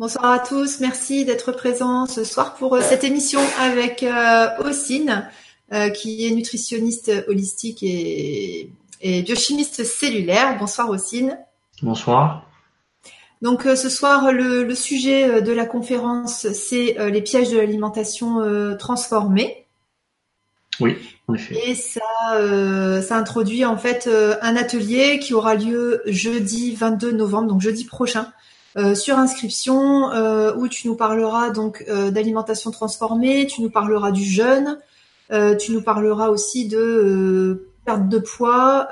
Bonsoir à tous, merci d'être présents ce soir pour euh, cette émission avec euh, Ossine, euh, qui est nutritionniste holistique et, biochimiste cellulaire. Bonsoir Ossine. Bonsoir. Donc ce soir, le, sujet de la conférence, c'est les pièges de l'alimentation transformée. Oui, en effet. Et ça, ça introduit en fait un atelier qui aura lieu jeudi 22 novembre, donc jeudi prochain, euh, sur inscription euh, où tu nous parleras donc euh, d'alimentation transformée, tu nous parleras du jeûne, tu nous parleras aussi de perte de poids,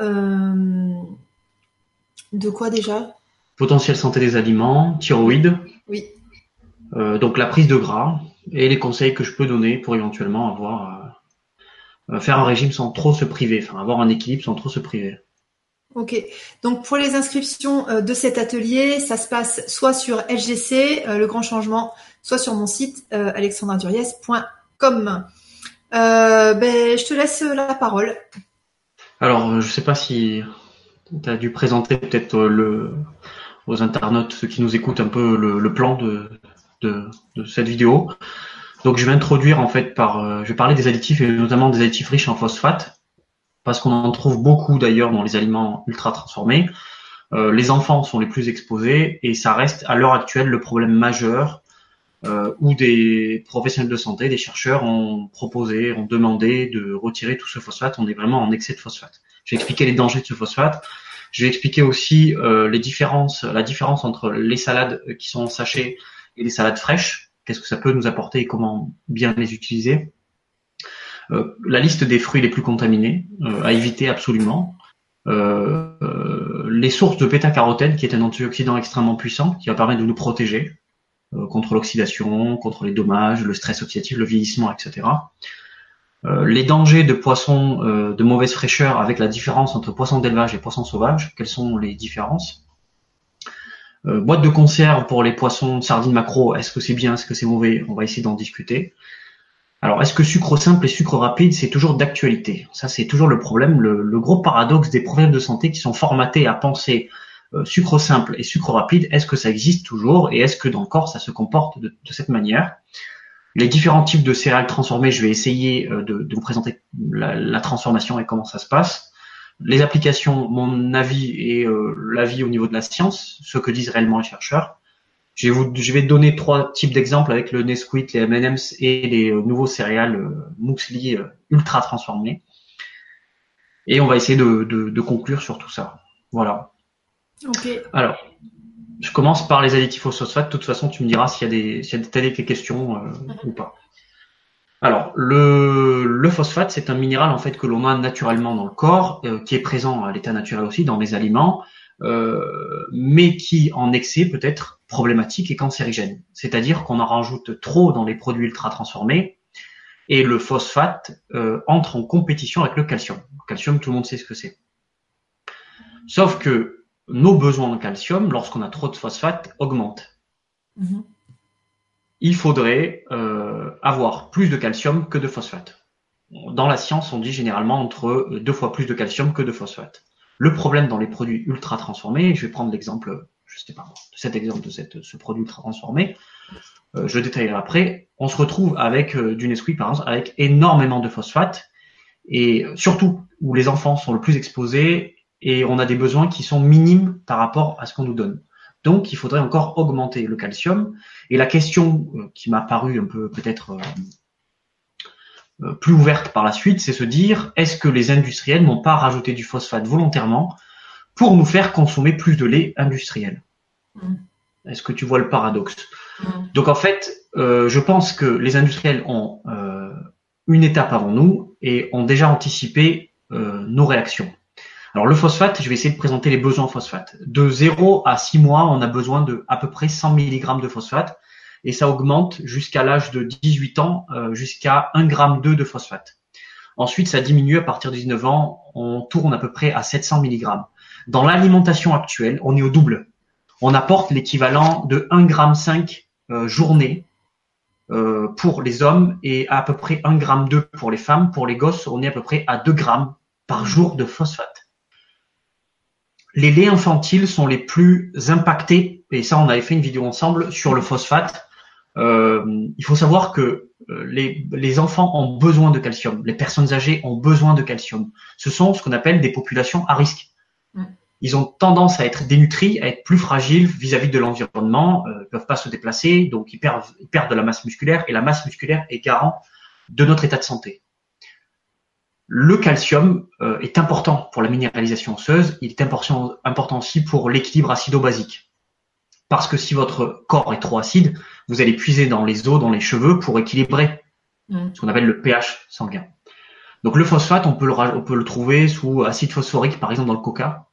de quoi déjà? Potentiel santé des aliments, thyroïde. Oui. donc la prise de gras et les conseils que je peux donner pour éventuellement avoir faire un régime sans trop se priver, enfin avoir un équilibre sans trop se priver. Ok. Donc pour les inscriptions euh, de cet atelier, ça se passe soit sur LGC, euh, le grand changement, soit sur mon site euh, alexandraduriez.com. ben, je te laisse la parole. Alors, je ne sais pas si tu as dû présenter peut-être aux internautes, ceux qui nous écoutent, un peu le, plan de, de, cette vidéo. Donc, je vais introduire en fait par, je vais parler des additifs et notamment des additifs riches en phosphate parce qu'on en trouve beaucoup d'ailleurs dans les aliments ultra transformés. Euh, les enfants sont les plus exposés et ça reste à l'heure actuelle le problème majeur euh, où des professionnels de santé, des chercheurs ont proposé, ont demandé de retirer tout ce phosphate. On est vraiment en excès de phosphate. Je vais expliquer les dangers de ce phosphate. Je vais expliquer aussi euh, les différences, la différence entre les salades qui sont en sachet et les salades fraîches. Qu'est-ce que ça peut nous apporter et comment bien les utiliser. Euh, la liste des fruits les plus contaminés euh, à éviter absolument. Euh, les sources de bêta-carotène, qui est un antioxydant extrêmement puissant, qui va permettre de nous protéger contre l'oxydation, contre les dommages, le stress oxydatif, le vieillissement, etc. les dangers de poissons de mauvaise fraîcheur avec la différence entre poissons d'élevage et poissons sauvages. Quelles sont les différences? Boîte de conserve pour les poissons sardines macro. Est-ce que c'est bien Est-ce que c'est mauvais? On va essayer d'en discuter. Alors, est-ce que sucre simple et sucre rapide, c'est toujours d'actualité? Ça, c'est toujours le problème, le, gros paradoxe des problèmes de santé qui sont formatés à penser euh, sucre simple et sucre rapide. Est-ce que ça existe toujours et est-ce que dans le corps, ça se comporte de, cette manière? Les différents types de céréales transformées, je vais essayer euh, de, vous présenter la, transformation et comment ça se passe. Les applications, mon avis et euh, l'avis au niveau de la science, ce que disent réellement les chercheurs je vais, vous, je vais donner trois types d'exemples avec le Nesquik, les M&M's et les euh, nouveaux céréales euh, muesli euh, ultra transformés. Et on va essayer de, de, conclure sur tout ça. Voilà. Ok. Alors, je commence par les additifs au phosphate. De toute façon, tu me diras s'il y a des, s'il y a des, questions euh, mhm. ou pas. Alors, le, le phosphate, c'est un minéral en fait que l'on a naturellement dans le corps, qui est présent à l'état naturel aussi dans les aliments, euh, mais qui en excès peut être problématique et cancérigène. C'est-à-dire qu'on en rajoute trop dans les produits ultra transformés et le phosphate euh, entre en compétition avec le calcium. Le calcium, tout le monde sait ce que c'est. Sauf que nos besoins en calcium, lorsqu'on a trop de phosphate, augmentent. Mm-hmm. Il faudrait euh, avoir plus de calcium que de phosphate. Dans la science, on dit généralement entre deux fois plus de calcium que de phosphate. Le problème dans les produits ultra transformés, je vais prendre l'exemple, je sais pas, de cet exemple de ce produit ultra transformé, euh, je détaillerai après, on se retrouve avec euh, du Nesquik par exemple, avec énormément de phosphate, et surtout où les enfants sont le plus exposés, et on a des besoins qui sont minimes par rapport à ce qu'on nous donne. Donc, il faudrait encore augmenter le calcium. Et la question euh, qui m'a paru un peu peut-être euh, plus ouverte par la suite, c'est se dire est-ce que les industriels n'ont pas rajouté du phosphate volontairement pour nous faire consommer plus de lait industriel? Mm. Est-ce que tu vois le paradoxe? Mm. Donc en fait, euh, je pense que les industriels ont euh, une étape avant nous et ont déjà anticipé nos réactions. Alors le phosphate, je vais essayer de présenter les besoins en phosphate. De 0 à 6 mois, on a besoin de à peu près 100 mg de phosphate et ça augmente jusqu'à l'âge de 18 ans euh, jusqu'à 1 g de phosphate. Ensuite, ça diminue à partir de 19 ans, on tourne à peu près à 700 mg. Dans l'alimentation actuelle, on est au double. On apporte l'équivalent de 1,5 g euh, journée euh, pour les hommes et à peu près 1 g 2 pour les femmes. Pour les gosses, on est à peu près à 2 grammes par jour de phosphate. les laits infantiles sont les plus impactés, et ça on avait fait une vidéo ensemble sur le phosphate. Euh, il faut savoir que euh, les, les, enfants ont besoin de calcium, les personnes âgées ont besoin de calcium. Ce sont ce qu'on appelle des populations à risque. Ils ont tendance à être dénutris, à être plus fragiles vis-à-vis de l'environnement, euh, peuvent pas se déplacer, donc ils perdent, ils perdent de la masse musculaire, et la masse musculaire est garant de notre état de santé. Le calcium euh, est important pour la minéralisation osseuse, il est important, important aussi pour l'équilibre acido-basique. Parce que si votre corps est trop acide, vous allez puiser dans les os, dans les cheveux pour équilibrer mm. ce qu'on appelle le pH sanguin. Donc le phosphate, on peut le, on peut le trouver sous acide phosphorique, par exemple dans le coca,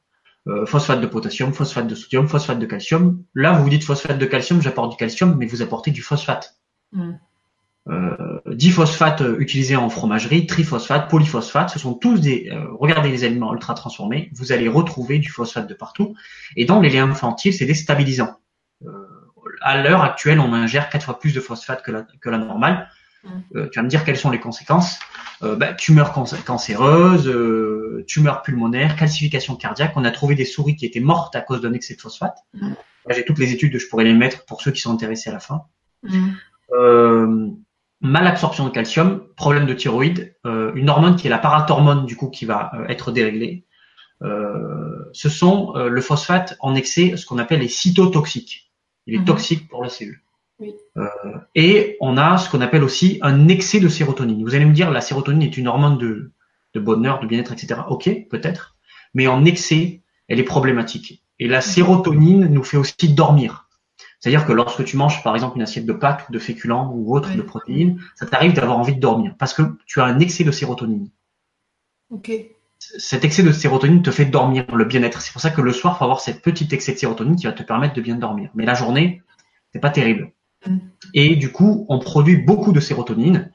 euh, phosphate de potassium, phosphate de sodium, phosphate de calcium. Là, vous vous dites phosphate de calcium, j'apporte du calcium, mais vous apportez du phosphate. Mm. Euh, diphosphates utilisés en fromagerie, triphosphate, polyphosphate, ce sont tous des. Euh, regardez les aliments ultra transformés, vous allez retrouver du phosphate de partout. Et dans les liens infantiles, c'est des stabilisants. Euh, à l'heure actuelle, on ingère quatre fois plus de phosphate que la, que la normale. Mm. Euh, tu vas me dire quelles sont les conséquences. Euh, bah, tumeur cancéreuse, tumeur pulmonaire, calcification cardiaque. On a trouvé des souris qui étaient mortes à cause d'un excès de phosphate. Mm. J'ai toutes les études, je pourrais les mettre pour ceux qui sont intéressés à la fin. Mm. Euh, malabsorption de calcium, problème de thyroïde, euh, une hormone qui est la parathormone du coup qui va euh, être déréglée. Euh, ce sont le phosphate en excès, ce qu'on appelle les cytotoxiques. Il est mhm. toxique pour la cellule. et on a ce qu'on appelle aussi un excès de sérotonine. Vous allez me dire, la sérotonine est une hormone de, de bonheur, de bien-être, etc. Ok, peut-être. Mais en excès, elle est problématique. Et la mhm. sérotonine nous fait aussi dormir. C'est-à-dire que lorsque tu manges par exemple une assiette de pâtes, de féculents ou autre de protéines, ça t'arrive d'avoir envie de dormir parce que tu as un excès de sérotonine. Ok. Cet excès de sérotonine te fait dormir, le bien-être. C'est pour ça que le soir, il faut avoir cette petite excès de sérotonine qui va te permettre de bien dormir. Mais la journée, c'est pas terrible. Mm. Et du coup, on produit beaucoup de sérotonine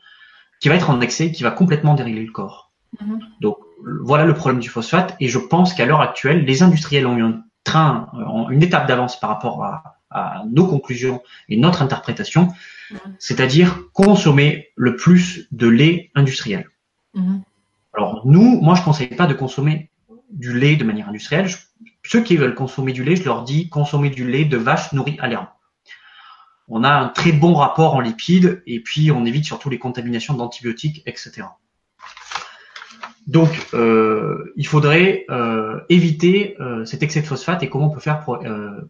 qui va être en excès, qui va complètement dérégler le corps. Mm-hmm. Donc voilà le problème du phosphate. Et je pense qu'à l'heure actuelle, les industriels ont eu un train, une étape d'avance par rapport à, à nos conclusions et notre interprétation, mm-hmm. c'est-à-dire consommer le plus de lait industriel. Alors nous, moi je ne conseille pas de consommer du lait de manière industrielle. ceux qui veulent consommer du lait, je leur dis consommer du lait de vache nourrie à l'herbe. On a un très bon rapport en lipides et puis on évite surtout les contaminations d'antibiotiques, etc. Donc, euh, il faudrait euh, éviter euh, cet excès de phosphate et comment on peut faire pour,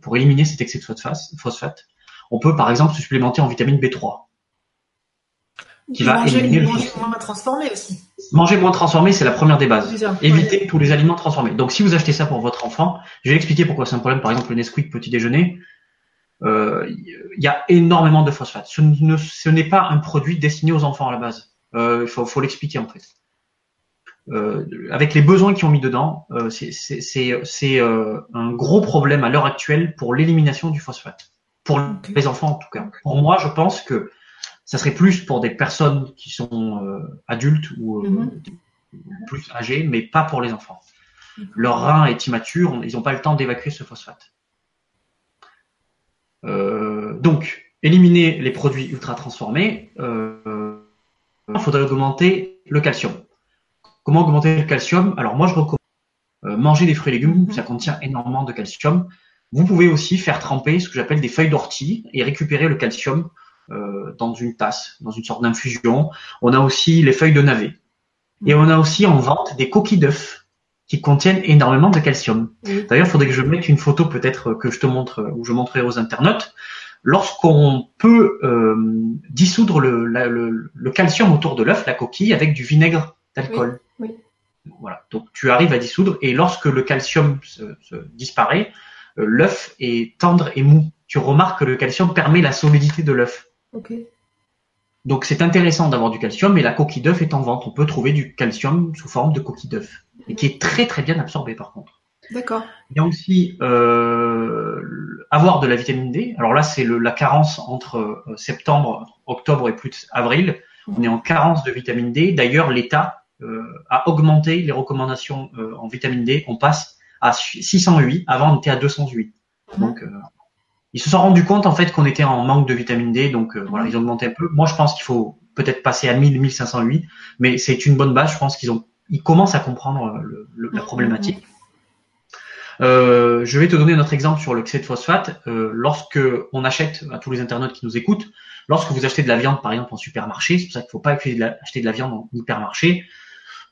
pour éliminer cet excès de phosphate? On peut par exemple se supplémenter en vitamine B3. Qui va manger, éliminer manger moins transformé aussi. Manger moins transformé, c'est la première des bases. Éviter tous les aliments transformés. Donc, si vous achetez ça pour votre enfant, je vais expliquer pourquoi c'est un problème. Par exemple, le Nesquik petit déjeuner, il y a énormément de phosphate. Ce n'est pas un produit destiné aux enfants à la base. Il faut, faut l'expliquer en fait. Euh, avec les besoins qu'ils ont mis dedans, euh, c'est euh, un gros problème à l'heure actuelle pour l'élimination du phosphate. Pour les enfants en tout cas. Pour moi, je pense que ça serait plus pour des personnes qui sont adultes ou mhm. plus âgées, mais pas pour les enfants. Leur rein est immature, ils n'ont pas le temps d'évacuer ce phosphate. donc, éliminer les produits ultra transformés, il faudrait augmenter le calcium. Comment augmenter le calcium? Alors moi je recommande euh, manger des fruits et légumes, mhm. ça contient énormément de calcium. Vous pouvez aussi faire tremper ce que j'appelle des feuilles d'ortie et récupérer le calcium euh, dans une tasse, dans une sorte d'infusion. On a aussi les feuilles de navet. Et on a aussi en vente des coquilles d'œufs qui contiennent énormément de calcium. D'ailleurs, il faudrait que je mette une photo peut-être que je te montre ou je montrerai aux internautes. Lorsqu'on peut euh, dissoudre le, le, calcium autour de l'œuf, la coquille, avec du vinaigre d'alcool. Voilà. Donc tu arrives à dissoudre et lorsque le calcium se, disparaît, euh, l'œuf est tendre et mou. Tu remarques que le calcium permet la solidité de l'œuf. Donc c'est intéressant d'avoir du calcium et la coquille d'œuf est en vente. On peut trouver du calcium sous forme de coquille d'œuf et qui est très très bien absorbé par contre. D'accord. Il y a aussi euh, avoir de la vitamine D. Alors là c'est la carence entre euh, septembre, octobre et plus avril. On est en carence de vitamine D. D'ailleurs l'État euh, à augmenter les recommandations euh, en vitamine D. On passe à 608. Avant, on était à 208. Mhm. Donc, euh, ils se sont rendus compte en fait qu'on était en manque de vitamine D. Donc voilà, ils ont augmenté un peu. Moi, je pense qu'il faut peut-être passer à 1000, 1508, mais c'est une bonne base. Je pense qu'ils ont, ils commencent à comprendre la mhm. problématique. Euh, je vais te donner notre exemple sur l'excès de phosphate. Euh, lorsque on achète, à tous les internautes qui nous écoutent, lorsque vous achetez de la viande, par exemple, en supermarché, c'est pour ça qu'il ne faut pas acheter de, la, acheter de la viande en hypermarché,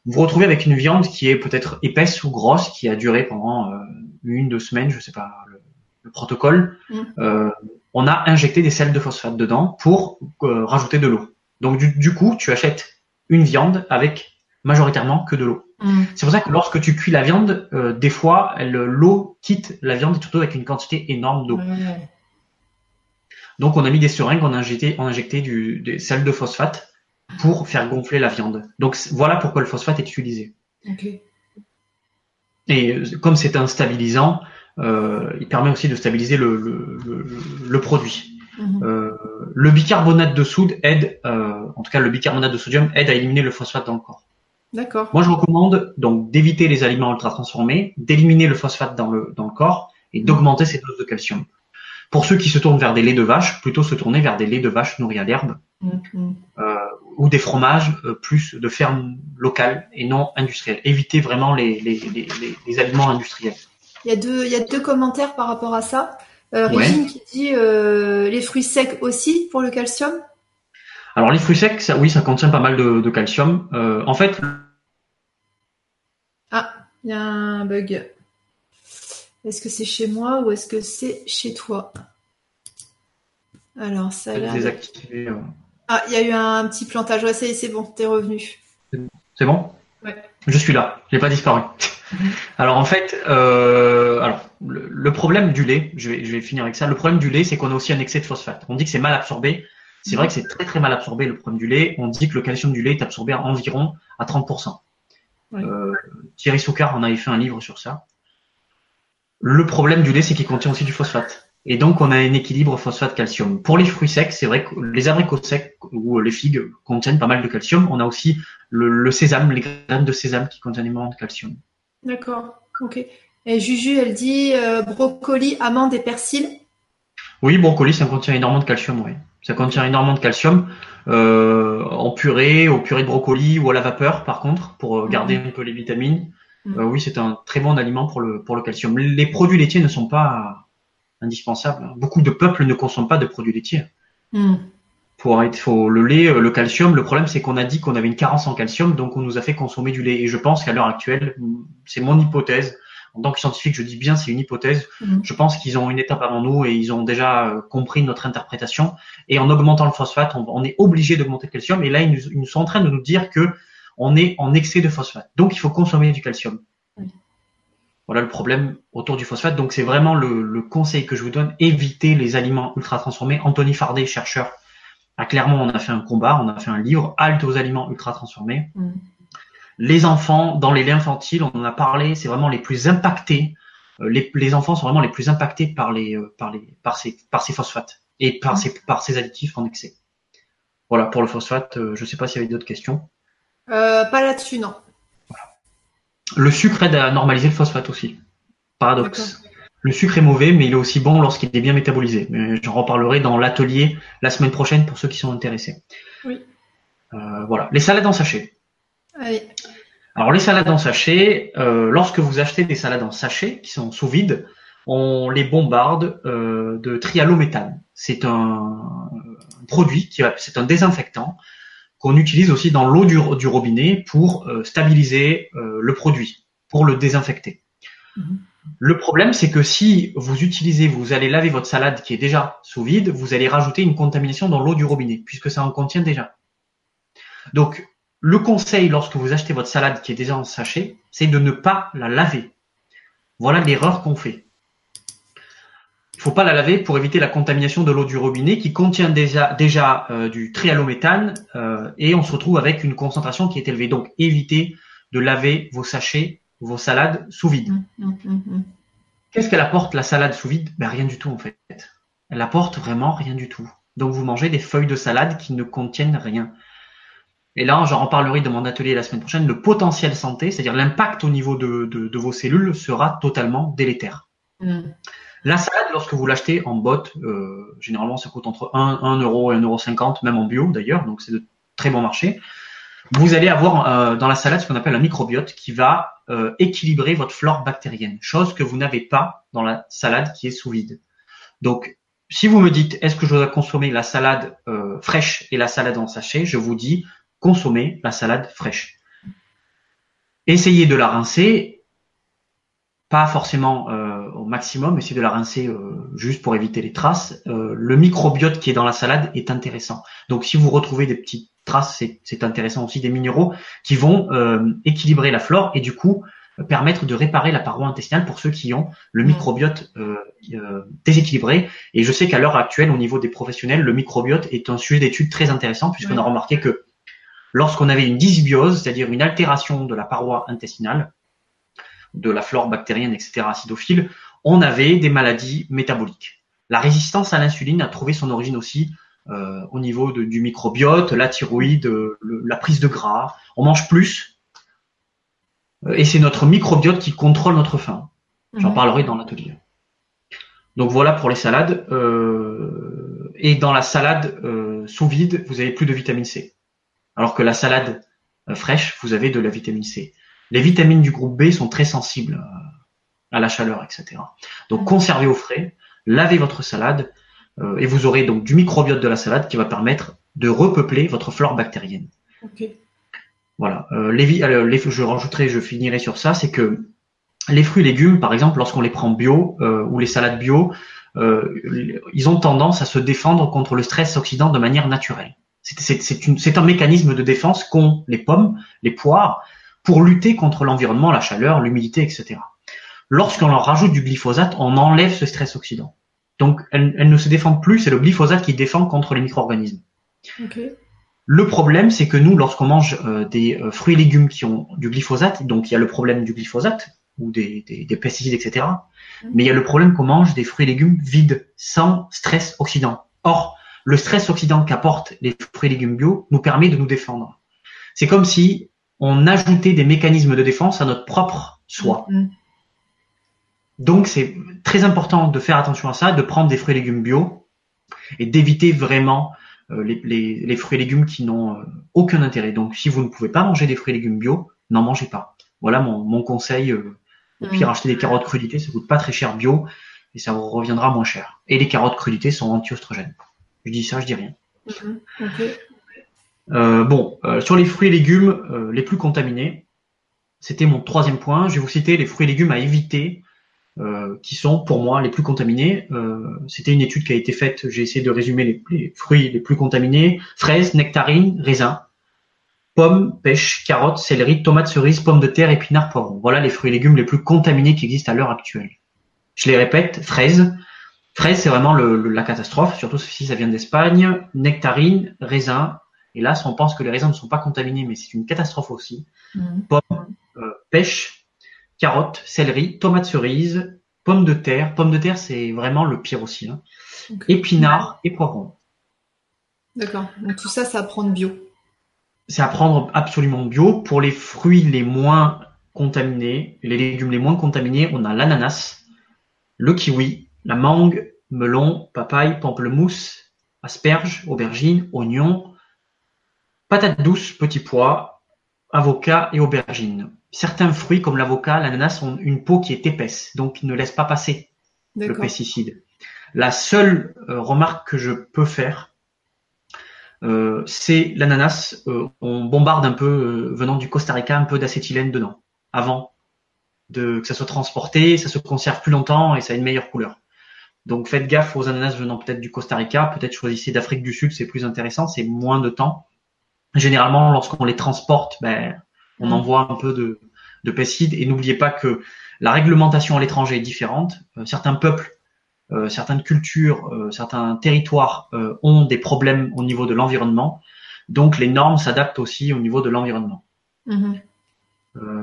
vous vous retrouvez avec une viande qui est peut-être épaisse ou grosse, qui a duré pendant euh, une, deux semaines, je sais pas le, le protocole. Mm. Euh, on a injecté des sels de phosphate dedans pour euh, rajouter de l'eau. Donc du, du coup, tu achètes une viande avec majoritairement que de l'eau. Mm. C'est pour ça que lorsque tu cuis la viande, euh, des fois, l'eau quitte la viande, surtout avec une quantité énorme d'eau. Donc on a mis des seringues, on a injecté, on a injecté du, des sels de phosphate pour faire gonfler la viande. Donc voilà pourquoi le phosphate est utilisé. Et comme c'est un stabilisant, il permet aussi de stabiliser le, le, le, le produit. Mhm. Euh, le bicarbonate de soude aide, euh, en tout cas le bicarbonate de sodium aide à éliminer le phosphate dans le corps. D'accord. Moi je recommande donc d'éviter les aliments ultra transformés, d'éliminer le phosphate dans le, dans le corps et d'augmenter ses doses de calcium. Pour ceux qui se tournent vers des laits de vache, plutôt se tourner vers des laits de vache nourris à l'herbe euh, ou des fromages euh, plus de ferme locale et non industrielle. Évitez vraiment les, les, les, les aliments industriels. Il y a deux, il y a deux commentaires par rapport à ça. Euh, Ouais. Régine qui dit euh, les fruits secs aussi pour le calcium? Alors les fruits secs, ça, oui, ça contient pas mal de, de calcium. Euh, en fait, Ah, il y a un bug. Est-ce que c'est chez moi ou est-ce que c'est chez toi? Alors, ça désactiver. euh, Ah, il y a eu un petit plantage. Ouais, c'est bon, t'es revenu. C'est bon? Ouais. Je suis là, j'ai pas disparu. Alors en fait, euh, alors le, le problème du lait, je vais, je vais finir avec ça. Le problème du lait, c'est qu'on a aussi un excès de phosphate. On dit que c'est mal absorbé. C'est vrai que c'est très très mal absorbé le problème du lait. On dit que le calcium du lait est absorbé à environ à 30%. Ouais. Euh, Thierry Soucard en avait fait un livre sur ça. Le problème du lait, c'est qu'il contient aussi du phosphate. Et donc, on a un équilibre phosphate-calcium. Pour les fruits secs, c'est vrai que les abricots secs ou les figues contiennent pas mal de calcium. On a aussi le, le sésame, les graines de sésame qui contiennent énormément de calcium. D'accord. Ok. Et Juju, elle dit euh, brocoli, amandes et persil? Oui, brocoli, ça contient énormément de calcium, oui. Ça contient énormément de calcium euh, en purée, au purée de brocoli ou à la vapeur, par contre, pour euh, garder un peu les vitamines. Euh, oui, c'est un très bon aliment pour le pour le calcium. Les produits laitiers ne sont pas indispensables. hein. Beaucoup de peuples ne consomment pas de produits laitiers. Hmm. Pour être, faut le lait, euh, le calcium. Le problème, c'est qu'on a dit qu'on avait une carence en calcium, donc on nous a fait consommer du lait. Et je pense qu'à l'heure actuelle, c'est mon hypothèse. En tant que scientifique, je dis bien, c'est une hypothèse. Mhm. Je pense qu'ils ont une étape avant nous et ils ont déjà euh, compris notre interprétation. Et en augmentant le phosphate, on, on est obligé d'augmenter le calcium. Et là, ils nous, ils nous sont en train de nous dire que on est en excès de phosphate. Donc, il faut consommer du calcium. Voilà le problème autour du phosphate. Donc, c'est vraiment le, le conseil que je vous donne. Évitez les aliments ultra transformés. Anthony Fardet, chercheur, a clairement, on a fait un combat, on a fait un livre, Halte aux aliments ultra transformés. Mhm. Les enfants, dans les laits infantiles, on en a parlé, c'est vraiment les plus impactés. Euh, Les, les enfants sont vraiment les plus impactés par les, euh, par les, par ces, par ces phosphates et par ces, par ces additifs en excès. Voilà pour le phosphate. euh, Je ne sais pas s'il y avait d'autres questions. Euh, pas là-dessus, non. Le sucre aide à normaliser le phosphate aussi. Paradoxe. Le sucre est mauvais, mais il est aussi bon lorsqu'il est bien métabolisé. Mais J'en reparlerai dans l'atelier la semaine prochaine pour ceux qui sont intéressés. Oui. Euh, voilà. Les salades en sachet. Allez. Alors les salades en sachet, euh, lorsque vous achetez des salades en sachet qui sont sous vide, on les bombarde euh, de trialométhane. C'est un, un produit qui va- c'est un désinfectant qu'on utilise aussi dans l'eau du, du robinet pour euh, stabiliser euh, le produit, pour le désinfecter. Mhm. Le problème, c'est que si vous utilisez, vous allez laver votre salade qui est déjà sous vide, vous allez rajouter une contamination dans l'eau du robinet, puisque ça en contient déjà. Donc, le conseil lorsque vous achetez votre salade qui est déjà en sachet, c'est de ne pas la laver. Voilà l'erreur qu'on fait. Il faut pas la laver pour éviter la contamination de l'eau du robinet qui contient déjà, déjà euh, du trialométhane euh, et on se retrouve avec une concentration qui est élevée. Donc, évitez de laver vos sachets, vos salades sous vide. Hmm, hmm, hmm. Qu'est-ce qu'elle apporte la salade sous vide? Ben, Rien du tout en fait. Elle apporte vraiment rien du tout. Donc vous mangez des feuilles de salade qui ne contiennent rien. Et là, j'en reparlerai de mon atelier la semaine prochaine. Le potentiel santé, c'est-à-dire l'impact au niveau de, de, de vos cellules, sera totalement délétère. La salade, lorsque vous l'achetez en botte, euh, généralement ça coûte entre 1, 1 euro et 1,50 euro, même en bio d'ailleurs, donc c'est de très bon marché. vous allez avoir dans la salade ce qu'on appelle un microbiote qui va équilibrer votre flore bactérienne, chose que vous n'avez pas dans la salade qui est sous vide. Donc, si vous me dites est-ce que je dois consommer la salade fraîche et la salade en sachet, je vous dis consommez la salade fraîche. Essayez de la rincer pas forcément euh, au maximum, essayez de la rincer euh, juste pour éviter les traces. Euh, le microbiote qui est dans la salade est intéressant. Donc si vous retrouvez des petites traces, c'est intéressant aussi des minéraux qui vont équilibrer la flore et du coup permettre de réparer la paroi intestinale pour ceux qui ont le microbiote déséquilibré. Et je sais qu'à l'heure actuelle, au niveau des professionnels, le microbiote est un sujet d'étude très intéressant puisqu'on a remarqué que lorsqu'on avait une dysbiose, c'est-à-dire une altération de la paroi intestinale, de la flore bactérienne, etc., acidophile, on avait des maladies métaboliques. La résistance à l'insuline a trouvé son origine aussi euh, au niveau du microbiote, la thyroïde, la prise de gras. On mange plus euh, et c'est notre microbiote qui contrôle notre faim. J'en mhm. parlerai dans l'atelier. Donc voilà pour les salades. Euh, et dans la salade sous vide, vous avez plus de vitamine C. Alors que la salade fraîche, vous avez de la vitamine C. Les vitamines du groupe B sont très sensibles euh, à la chaleur, etc. Donc conservez au frais, lavez votre salade euh, et vous aurez donc du microbiote de la salade qui va permettre de repeupler votre flore bactérienne. Voilà. Euh, les, les, je rajouterai, je finirai sur ça, c'est que les fruits et légumes, par exemple, lorsqu'on les prend bio ou les salades bio, ils ont tendance à se défendre contre le stress oxydant de manière naturelle. C'est un mécanisme de défense qu'ont les pommes, les poires, pour lutter contre l'environnement, la chaleur, l'humidité, etc. Lorsqu'on leur rajoute du glyphosate, on enlève ce stress oxydant. Donc, elles, ne se défendent plus, c'est le glyphosate qui défend contre les micro-organismes. Le problème, c'est que nous, lorsqu'on mange euh, des euh, fruits et légumes qui ont du glyphosate, donc il y a le problème du glyphosate ou des, pesticides, etc. Mhm. Mais il y a le problème qu'on mange des fruits et légumes vides, sans stress oxydant. Or, le stress oxydant qu'apportent les fruits et légumes bio nous permet de nous défendre. C'est comme si on ajoutait des mécanismes de défense à notre propre soi. Mm-hmm. Donc c'est très important de faire attention à ça, de prendre des fruits et légumes bio et d'éviter vraiment euh, les, fruits et légumes qui n'ont euh, aucun intérêt. Donc si vous ne pouvez pas manger des fruits et légumes bio, n'en mangez pas. Voilà mon, conseil. Euh, au pire, acheter des carottes crudité, ça coûte pas très cher bio et ça vous reviendra moins cher. Et les carottes crudité sont anti-oestrogènes. Je dis ça, je dis rien. Euh, bon, euh, sur les fruits et légumes euh, les plus contaminés, c'était mon troisième point. Je vais vous citer les fruits et légumes à éviter, qui sont pour moi les plus contaminés. c'était une étude qui a été faite. J'ai essayé de résumer les, fruits les plus contaminés fraises, nectarines, raisins, pommes, pêches, carottes, céleri, tomates, cerises, pommes de terre, épinards, poivrons. Voilà les fruits et légumes les plus contaminés qui existent à l'heure actuelle. Je les répète fraises. Fraises, c'est vraiment la catastrophe, surtout si ça vient d'Espagne. Nectarines, raisins, et là, on pense que les raisins ne sont pas contaminés, mais c'est une catastrophe aussi. Mm. Pommes, euh, pêche, carottes, céleri, tomates cerises, pommes de terre. Pommes de terre, c'est vraiment le pire aussi. Hein. Épinards et poivrons. D'accord. Donc tout ça, c'est à prendre bio. C'est à prendre absolument bio. Pour les fruits les moins contaminés, les légumes les moins contaminés, on a l'ananas, le kiwi, la mangue, melon, papaye, pamplemousse, asperges, aubergines, oignons, Patates douces, petits pois, avocat et aubergine. Certains fruits comme l'avocat, l'ananas ont une peau qui est épaisse, donc ils ne laissent pas passer le pesticide. La seule euh, remarque que je peux faire, euh, c'est l'ananas. Euh, on bombarde un peu, venant du Costa Rica, un peu d'acétylène dedans, avant de, que ça soit transporté, ça se conserve plus longtemps et ça a une meilleure couleur. Donc faites gaffe aux ananas venant peut-être du Costa Rica, peut-être choisissez d'Afrique du Sud, c'est plus intéressant, c'est moins de temps généralement, lorsqu'on les transporte, ben, on mm. envoie un peu de, de pesticides. Et n'oubliez pas que la réglementation à l'étranger est différente. Euh, certains peuples, euh, certaines cultures, euh, certains territoires ont des problèmes au niveau de l'environnement. Donc les normes s'adaptent aussi au niveau de l'environnement. Mm-hmm.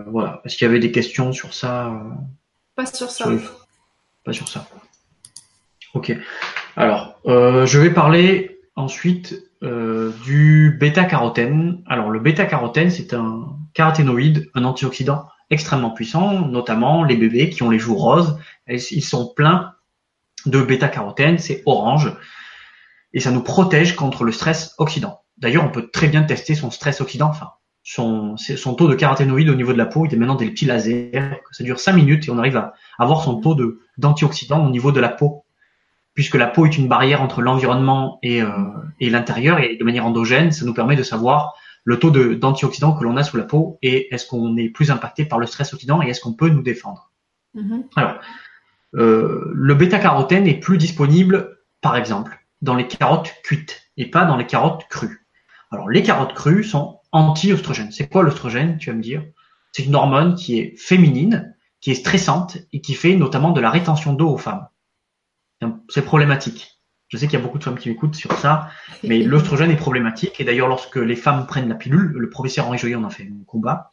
voilà. Est-ce qu'il y avait des questions sur ça Pas sur ça. Pas sur ça. Ok. Alors, je vais parler ensuite euh, du bêta-carotène. Alors le bêta-carotène, c'est un caroténoïde, un antioxydant extrêmement puissant, notamment les bébés qui ont les joues roses, ils sont pleins de bêta-carotène, c'est orange, et ça nous protège contre le stress oxydant. D'ailleurs, on peut très bien tester son stress oxydant, enfin, son, taux de caroténoïdes au niveau de la peau. Il est maintenant des petits lasers. Ça dure 5 minutes et on arrive à avoir son taux de d'antioxydants au niveau de la peau, puisque la peau est une barrière entre l'environnement et, euh, et l'intérieur et de manière endogène, ça nous permet de savoir le taux d'antioxydants que l'on a sous la peau et est-ce qu'on est plus impacté par le stress oxydant et est-ce qu'on peut nous défendre. Mm-hmm. Alors, euh, le bêta-carotène est plus disponible, par exemple, dans les carottes cuites et pas dans les carottes crues. Alors, les carottes crues sont anti-oestrogènes. C'est quoi l'oestrogène, tu vas me dire? C'est une hormone qui est féminine, qui est stressante et qui fait notamment de la rétention d'eau aux femmes. C'est problématique. Je sais qu'il y a beaucoup de femmes qui m'écoutent sur ça, mais l'oestrogène est problématique. Et d'ailleurs, lorsque les femmes prennent la pilule, le professeur Henri Joyer en a fait un combat,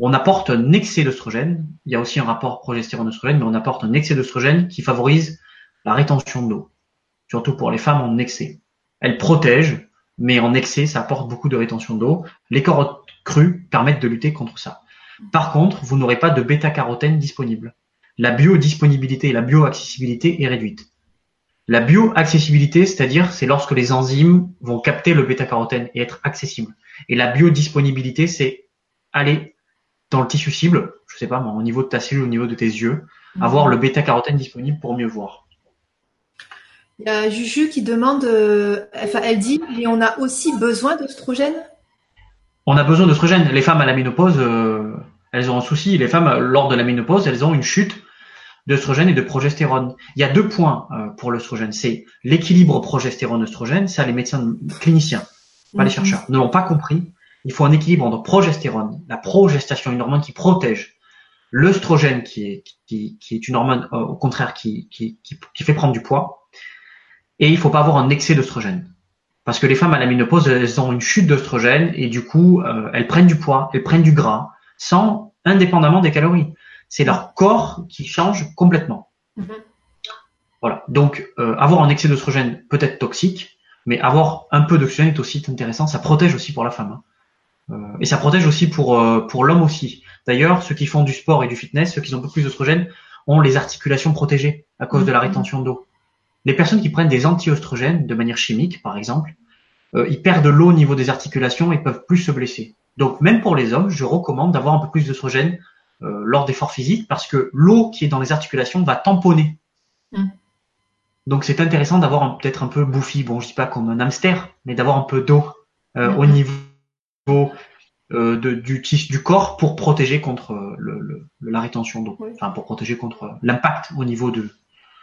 on apporte un excès d'oestrogène. Il y a aussi un rapport progestérone-oestrogène, mais on apporte un excès d'oestrogène qui favorise la rétention d'eau, surtout pour les femmes en excès. Elle protège, mais en excès, ça apporte beaucoup de rétention d'eau. Les carottes crues permettent de lutter contre ça. Par contre, vous n'aurez pas de bêta-carotène disponible. La biodisponibilité et la bioaccessibilité est réduite. La bioaccessibilité, c'est-à-dire, c'est lorsque les enzymes vont capter le bêta-carotène et être accessibles. Et la biodisponibilité, c'est aller dans le tissu cible, je sais pas, au niveau de ta cellule, au niveau de tes yeux, mhm. avoir le bêta-carotène disponible pour mieux voir. Il y a Juju qui demande, euh, enfin, elle dit, mais on a aussi besoin d'oestrogène? On a besoin d'oestrogène. Les femmes à la ménopause, euh, elles ont un souci. Les femmes, lors de la ménopause, elles ont une chute d'œstrogène et de progestérone. Il y a deux points euh, pour l'œstrogène. C'est l'équilibre progestérone-œstrogène. Ça, les médecins cliniciens, pas les mhm. chercheurs, ne l'ont pas compris. Il faut un équilibre entre progestérone, la progestation, une hormone qui protège, l'œstrogène qui est, qui, qui est une hormone euh, au contraire qui, qui, qui, fait prendre du poids. Et il faut pas avoir un excès d'œstrogène. Parce que les femmes à la ménopause, elles ont une chute d'œstrogène et du coup, euh, elles prennent du poids, elles prennent du gras, sans indépendamment des calories c'est leur corps qui change complètement. Mhm. Voilà. Donc, euh, avoir un excès d'oestrogène peut être toxique, mais avoir un peu d'oxygène est aussi intéressant. Ça protège aussi pour la femme. Hein. Euh, et ça protège aussi pour, euh, pour l'homme aussi. D'ailleurs, ceux qui font du sport et du fitness, ceux qui ont un peu plus d'oestrogène, ont les articulations protégées à cause de la mhm. rétention d'eau. Les personnes qui prennent des anti-oestrogènes de manière chimique, par exemple, ils perdent l'eau au niveau des articulations et peuvent plus se blesser. Donc, même pour les hommes, je recommande d'avoir un peu plus d'oestrogène euh, lors d'efforts physiques parce que l'eau qui est dans les articulations va tamponner. Mm. Donc c'est intéressant d'avoir peut-être un peu bouffi, bon je dis pas comme un hamster, mais d'avoir un peu d'eau euh, au niveau euh, de, du tissu du corps pour protéger contre le, la rétention d'eau, enfin pour protéger contre l'impact au niveau de,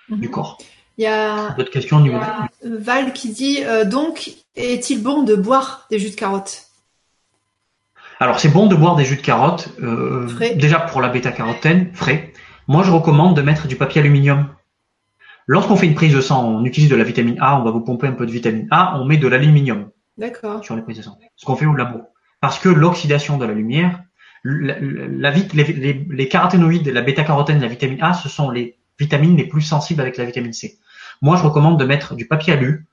mm-hmm. du corps. Il y a d'autres questions au niveau Val qui dit donc est-il bon de boire des jus de carottes? Alors c'est bon de boire des jus de carottes, euh, déjà pour la bêta-carotène, frais. Moi je recommande de mettre du papier aluminium. Lorsqu'on fait une prise de sang, on utilise de la vitamine A, on va vous pomper un peu de vitamine A, on met de l'aluminium sur les prises de sang. Ce qu'on fait au labo. Parce que l'oxydation de la lumière, la, les, les, caroténoïdes, la bêta-carotène, la vitamine A, ce sont les vitamines les plus sensibles avec la vitamine C. Moi je recommande de mettre du papier alu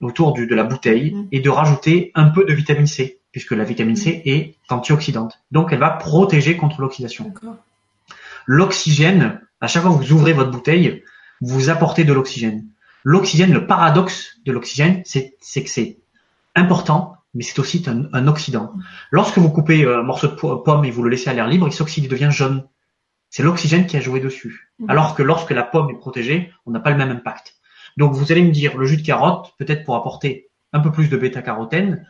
autour du, de la bouteille mmh. et de rajouter un peu de vitamine C puisque la vitamine C est antioxydante. Donc elle va protéger contre l'oxydation. L'oxygène, à chaque fois que vous ouvrez votre bouteille, vous apportez de l'oxygène. L'oxygène, le paradoxe de l'oxygène, c'est que c'est important, mais c'est aussi un, oxydant. Lorsque vous coupez un morceau de pomme et vous le laissez à l'air libre, il s'oxyde, il devient jaune. C'est l'oxygène qui a joué dessus. Mm. Alors que lorsque la pomme est protégée, on n'a pas le même impact. Donc vous allez me dire, le jus de carotte, peut-être pour apporter un peu plus de bêta-carotène,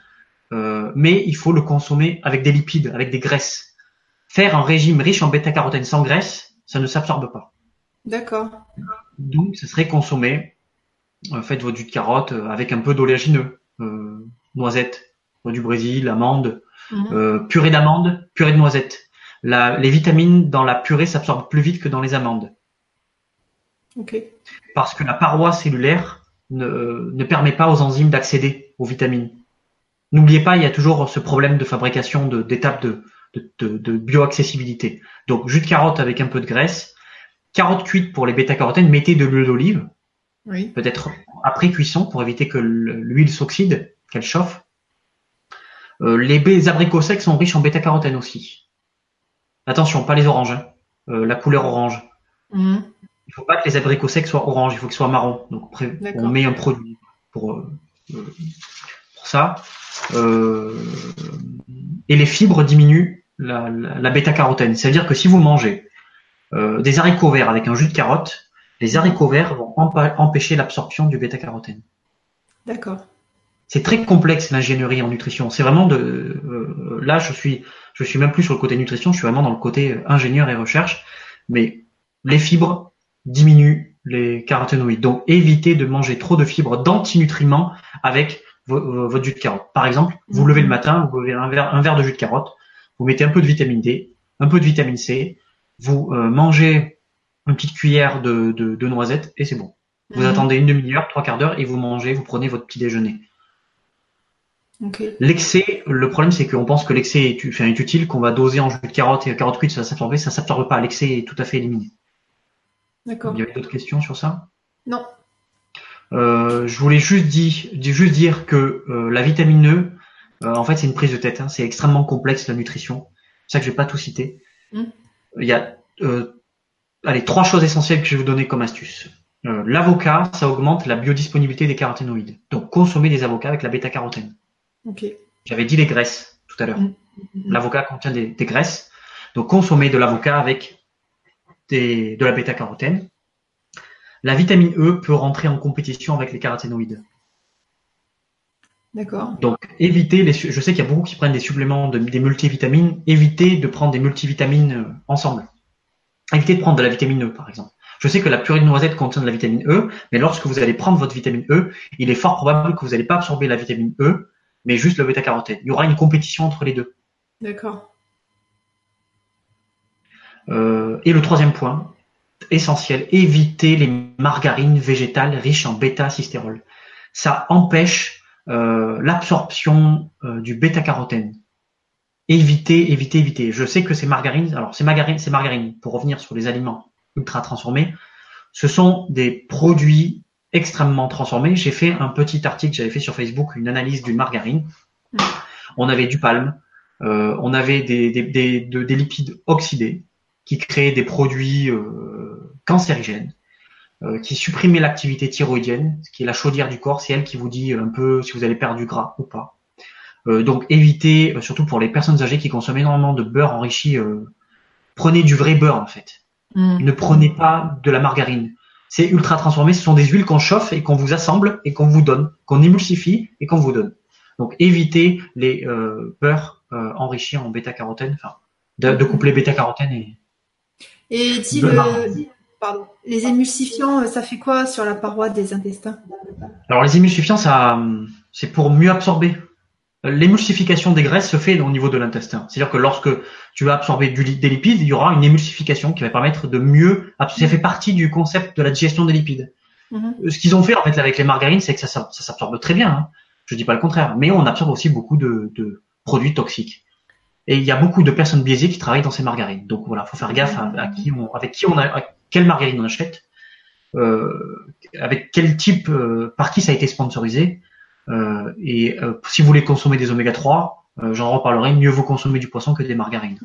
euh, mais il faut le consommer avec des lipides, avec des graisses. Faire un régime riche en bêta-carotène sans graisse, ça ne s'absorbe pas. D'accord. Donc, ce serait consommer, euh, faites votre jus de carotte euh, avec un peu d'oléagineux, euh, noisettes, du Brésil, amande, mhm. euh, purée d'amande, purée de noisettes. La, les vitamines dans la purée s'absorbent plus vite que dans les amandes. Okay. Parce que la paroi cellulaire ne, ne permet pas aux enzymes d'accéder aux vitamines. N'oubliez pas, il y a toujours ce problème de fabrication d'étapes de, de, de, de, bioaccessibilité. Donc, jus de carotte avec un peu de graisse, carotte cuite pour les bêta-carotènes, mettez de l'huile d'olive, oui. peut-être après cuisson pour éviter que l'huile s'oxyde, qu'elle chauffe. Euh, les abricots secs sont riches en bêta-carotène aussi. Attention, pas les oranges, hein. euh, la couleur orange. Mmh. Il faut pas que les abricots secs soient orange, il faut qu'ils soient marron. Donc on met un produit pour, euh, pour ça. Euh, et les fibres diminuent la, la, bêta-carotène. C'est-à-dire que si vous mangez euh, des haricots verts avec un jus de carotte, les haricots verts vont empêcher l'absorption du bêta-carotène. D'accord. C'est très complexe l'ingénierie en nutrition. C'est vraiment de euh, là je suis je suis même plus sur le côté nutrition, je suis vraiment dans le côté ingénieur et recherche. Mais les fibres diminuent les caroténoïdes. Donc évitez de manger trop de fibres d'antinutriments avec votre jus de carotte. Par exemple, vous levez le mhm. matin, vous buvez un verre, un verre de jus de carotte, vous mettez un peu de vitamine D, un peu de vitamine C, vous euh, mangez une petite cuillère de, de, noisettes et c'est bon. Vous mhm. attendez une demi-heure, trois quarts d'heure et vous mangez, vous prenez votre petit déjeuner. L'excès, le problème c'est qu'on pense que l'excès est, est, utile, qu'on va doser en jus de carotte et carotte cuite, ça s'absorbe, ça s'absorbe pas. L'excès est tout à fait éliminé. D'accord. Il y avait d'autres questions sur ça? Non. Euh, je voulais juste dire, juste dire que euh, la vitamine E, euh, en fait, c'est une prise de tête. Hein. c'est extrêmement complexe la nutrition. C'est ça que je vais pas tout citer. Hmm. Il y a, allez, trois choses essentielles que je vais vous donner comme astuce. L'avocat, ça augmente la biodisponibilité des caroténoïdes. Donc, consommer des avocats avec la bêta-carotène. Okay. J'avais dit les graisses tout à l'heure. Hmm. L'avocat contient des, des, graisses. Donc, consommer de l'avocat avec des, de la bêta-carotène. La vitamine E peut rentrer en compétition avec les caroténoïdes. D'accord. Donc, évitez les. Je sais qu'il y a beaucoup qui prennent des suppléments, de, des multivitamines. Évitez de prendre des multivitamines euh, ensemble. Évitez de prendre de la vitamine E, par exemple. Je sais que la purée de noisette contient de la vitamine E, mais lorsque vous allez prendre votre vitamine E, il est fort probable que vous n'allez pas absorber la vitamine E, mais juste le bêta-carotène. Il y aura une compétition entre les deux. D'accord. Euh, et le troisième point, essentiel, éviter les margarines végétales riches en bêta-cystérol. Ça empêche euh, l'absorption euh, du bêta-carotène. Évitez, évitez, évitez. Je sais que ces margarines, alors ces margarines, ces margarines, pour revenir sur les aliments ultra transformés, ce sont des produits extrêmement transformés. J'ai fait un petit article, j'avais fait sur Facebook une analyse d'une margarine. On avait du palme, euh, on avait des, des, lipides oxydés qui créaient des produits euh, cancérigènes, euh, qui supprimaient l'activité thyroïdienne, qui est la chaudière du corps. C'est elle qui vous dit un peu si vous allez perdre du gras ou pas. Euh, donc évitez, surtout pour les personnes âgées qui consomment énormément de beurre enrichi, prenez du vrai beurre en fait. Mm. Ne prenez pas de la margarine. C'est ultra transformé. Ce sont des huiles qu'on chauffe et qu'on vous assemble et qu'on vous donne, qu'on émulsifie et qu'on vous donne. Donc évitez les beurres enrichis en bêta-carotène, enfin de, de coupler bêta-carotène et, et le, pardon, les émulsifiants, euh, ça fait quoi sur la paroi des intestins? Alors les émulsifiants, ça, c'est pour mieux absorber. L'émulsification des graisses se fait au niveau de l'intestin. C'est-à-dire que lorsque tu vas absorber du, des lipides, il y aura une émulsification qui va permettre de mieux. Ça fait partie du concept de la digestion des lipides. Mm-hmm. Ce qu'ils ont fait en fait avec les margarines, c'est que ça, ça, s'absorbe très bien. Hein. Je dis pas le contraire, mais on absorbe aussi beaucoup de, de produits toxiques. Et il y a beaucoup de personnes biaisées qui travaillent dans ces margarines. Donc voilà, faut faire gaffe à, qui on, avec qui on a, quelle margarine on achète, euh, avec quel type, euh, par qui ça a été sponsorisé. Euh, et si vous voulez consommer des oméga 3, j'en reparlerai, mieux vaut consommer du poisson que des margarines.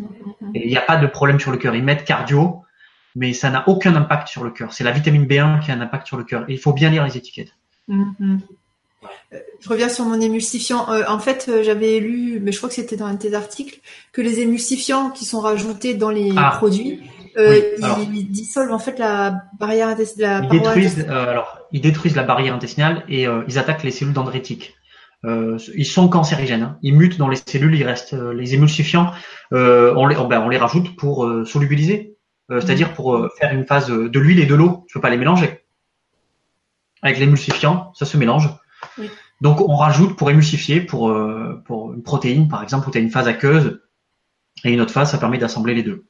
Et il n'y a pas de problème sur le cœur. Ils mettent cardio, mais ça n'a aucun impact sur le cœur. C'est la vitamine B1 qui a un impact sur le cœur. Il faut bien lire les étiquettes. Mm-hmm. Je reviens sur mon émulsifiant. Euh, en fait, j'avais lu, mais je crois que c'était dans un de tes articles, que les émulsifiants qui sont rajoutés dans les ah. produits, ils, dissolvent en fait la barrière intestinale. Ils détruisent, alors, ils détruisent la barrière intestinale et ils attaquent les cellules dendritiques. ils sont cancérigènes. Hein. Ils mutent dans les cellules. Il reste les émulsifiants. on les, ben, on les rajoute pour solubiliser, c'est-à-dire pour faire une phase de l'huile et de l'eau. Je peux pas les mélanger. Avec l'émulsifiant, ça se mélange. Donc on rajoute pour émulsifier, pour, euh, pour une protéine par exemple, où tu as une phase aqueuse et une autre phase, ça permet d'assembler les deux.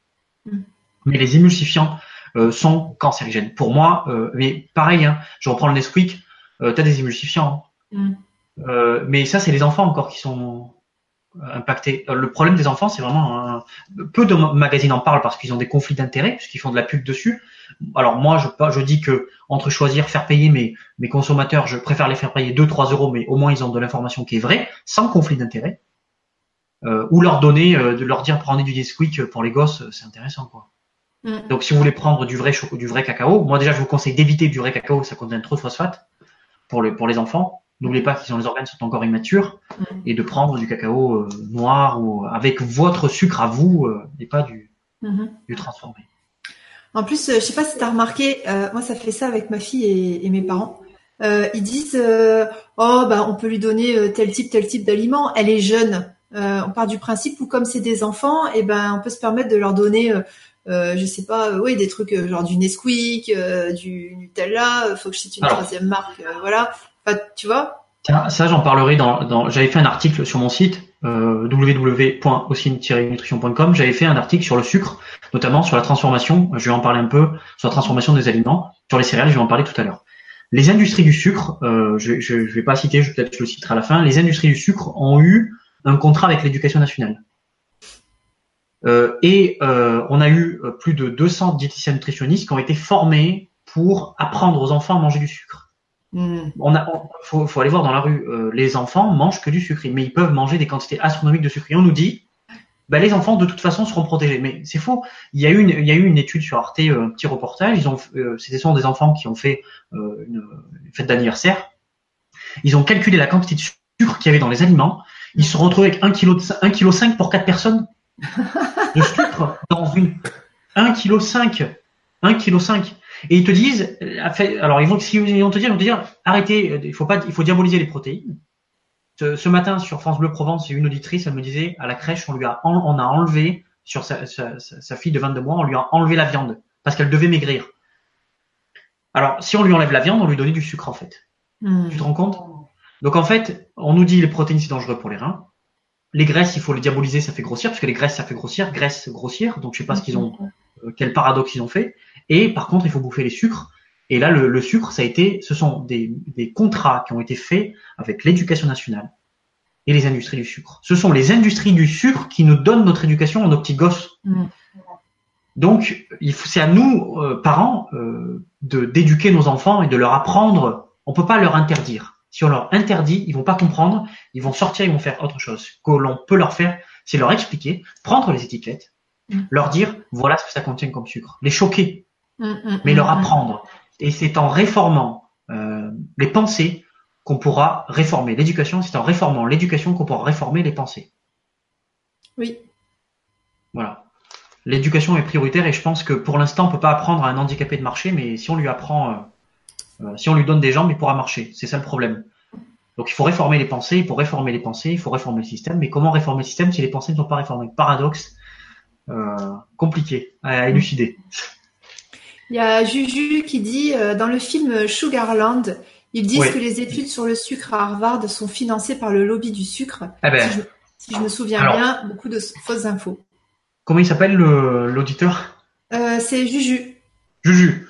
Mm. Mais les émulsifiants euh, sont cancérigènes. Pour moi, euh, mais pareil, hein, je reprends le Nesquik, tu as des émulsifiants. Hein. Mm. mais ça, c'est les enfants encore qui sont impactés. Le problème des enfants, c'est vraiment un... peu de magazines en parlent parce qu'ils ont des conflits d'intérêts, puisqu'ils font de la pub dessus alors moi, je, je dis que entre choisir faire payer mes, mes consommateurs, je préfère les faire payer 2-3 euros, mais au moins ils ont de l'information qui est vraie, sans conflit d'intérêt. Euh, ou leur donner, euh, de leur dire prendre du Nesquik pour les gosses, c'est intéressant quoi. Mm. Donc si vous voulez prendre du vrai du vrai cacao, moi déjà je vous conseille d'éviter du vrai cacao, ça contient trop de phosphate pour les pour les enfants. N'oubliez pas qu'ils ont les organes sont encore immatures Mm. et de prendre du cacao euh, noir ou avec votre sucre à vous euh, et pas du, Mhm. du transformé. En plus, euh, je sais pas si tu as remarqué, euh, moi ça fait ça avec ma fille et, et mes parents. Euh, ils disent euh, oh bah on peut lui donner tel type tel type d'aliment. Elle est jeune. On part du principe où comme c'est des enfants, et ben on peut se permettre de leur donner, euh, je sais pas, euh, oui des trucs euh, genre du Nesquik, euh, du Nutella. euh, Faut que je cite une Alors. troisième marque, voilà. Enfin, tu vois. Tiens, ça j'en parlerai dans, dans j'avais fait un article sur mon site euh, www.osine-nutrition.com, j'avais fait un article sur le sucre, notamment sur la transformation, je vais en parler un peu sur la transformation des aliments, sur les céréales, je vais en parler tout à l'heure. Les industries du sucre, euh, je, je vais pas citer, je peut-être je le citerai à la fin, les industries du sucre ont eu un contrat avec l'éducation nationale. Euh, et euh, on a eu euh, plus de 200 diététiciens nutritionnistes qui ont été formés pour apprendre aux enfants à manger du sucre Mm. on a, on- faut, faut aller voir dans la rue. euh, les enfants mangent que du sucre, mais ils peuvent manger des quantités astronomiques de sucre. Et on nous dit, bah, les enfants de toute façon seront protégés. Mais c'est faux. Il y a eu une, il y a eu une étude sur Arte, euh, un petit reportage. Ils ont, euh, c'était sont des enfants qui ont fait une, une fête d'anniversaire. Ils ont calculé la quantité de sucre qu'il y avait dans les aliments. Ils se sont retrouvés avec 1 kg, 1 kg 5 pour 4 personnes de sucre dans une 1 kg 5. 1 kg 5. Et ils te disent, euh, alors ils vont, si ils vont te dire, ils vont te dire, arrêtez, euh, il faut pas, il faut diaboliser les protéines. Ce, ce matin sur France Bleu Provence, une auditrice, elle me disait, à la crèche, on lui a, en- on a enlevé sur sa, sa, sa- fille de 22 mois, on lui a enlevé la viande parce qu'elle devait maigrir. Alors, si on lui enlève la viande, on lui donnait du sucre en fait. Mm. Tu te rends compte? Donc en fait, on nous dit les protéines c'est dangereux pour les reins. Les graisses, il faut les diaboliser, ça fait grossir, parce que les graisses, ça fait grossir, graisse, grossir. Donc je sais pas ce qu'ils ont, euh, quel paradoxe ils ont fait. Et par contre, il faut bouffer les sucres. Et là, le, le sucre, ça a été, ce sont des, des contrats qui ont été faits avec l'éducation nationale et les industries du sucre. Ce sont les industries du sucre qui nous donnent notre éducation à nos petits gosses. Donc, c'est à nous, euh, parents, euh, de d'éduquer nos enfants et de leur apprendre. On peut pas leur interdire. Si on leur interdit, ils vont pas comprendre. Ils vont sortir, ils vont faire autre chose. Ce que l'on peut leur faire, c'est leur expliquer, prendre les étiquettes, Mm. leur dire voilà ce que ça contient comme sucre, les choquer, Mm, mm, mais leur apprendre. Et c'est en réformant euh, les pensées qu'on pourra réformer l'éducation. C'est en réformant l'éducation qu'on pourra réformer les pensées. Oui. Voilà. L'éducation est prioritaire et je pense que pour l'instant on peut pas apprendre à un handicapé de marcher, mais si on lui apprend, euh, euh, si on lui donne des jambes, il pourra marcher. C'est ça le problème. Donc il faut réformer les pensées, il faut réformer les pensées, il faut réformer le système. Mais comment réformer le système si les pensées ne sont pas réformées? Paradoxe euh, compliqué à élucider. Il y a Juju qui dit euh, dans le film Sugarland, ils disent Ouais. que les études sur le sucre à Harvard sont financées par le lobby du sucre. Eh ben, Si je, si je me souviens Alors. bien, beaucoup de fausses infos. comment il s'appelle le- l'auditeur? Euh, c'est Juju. Juju,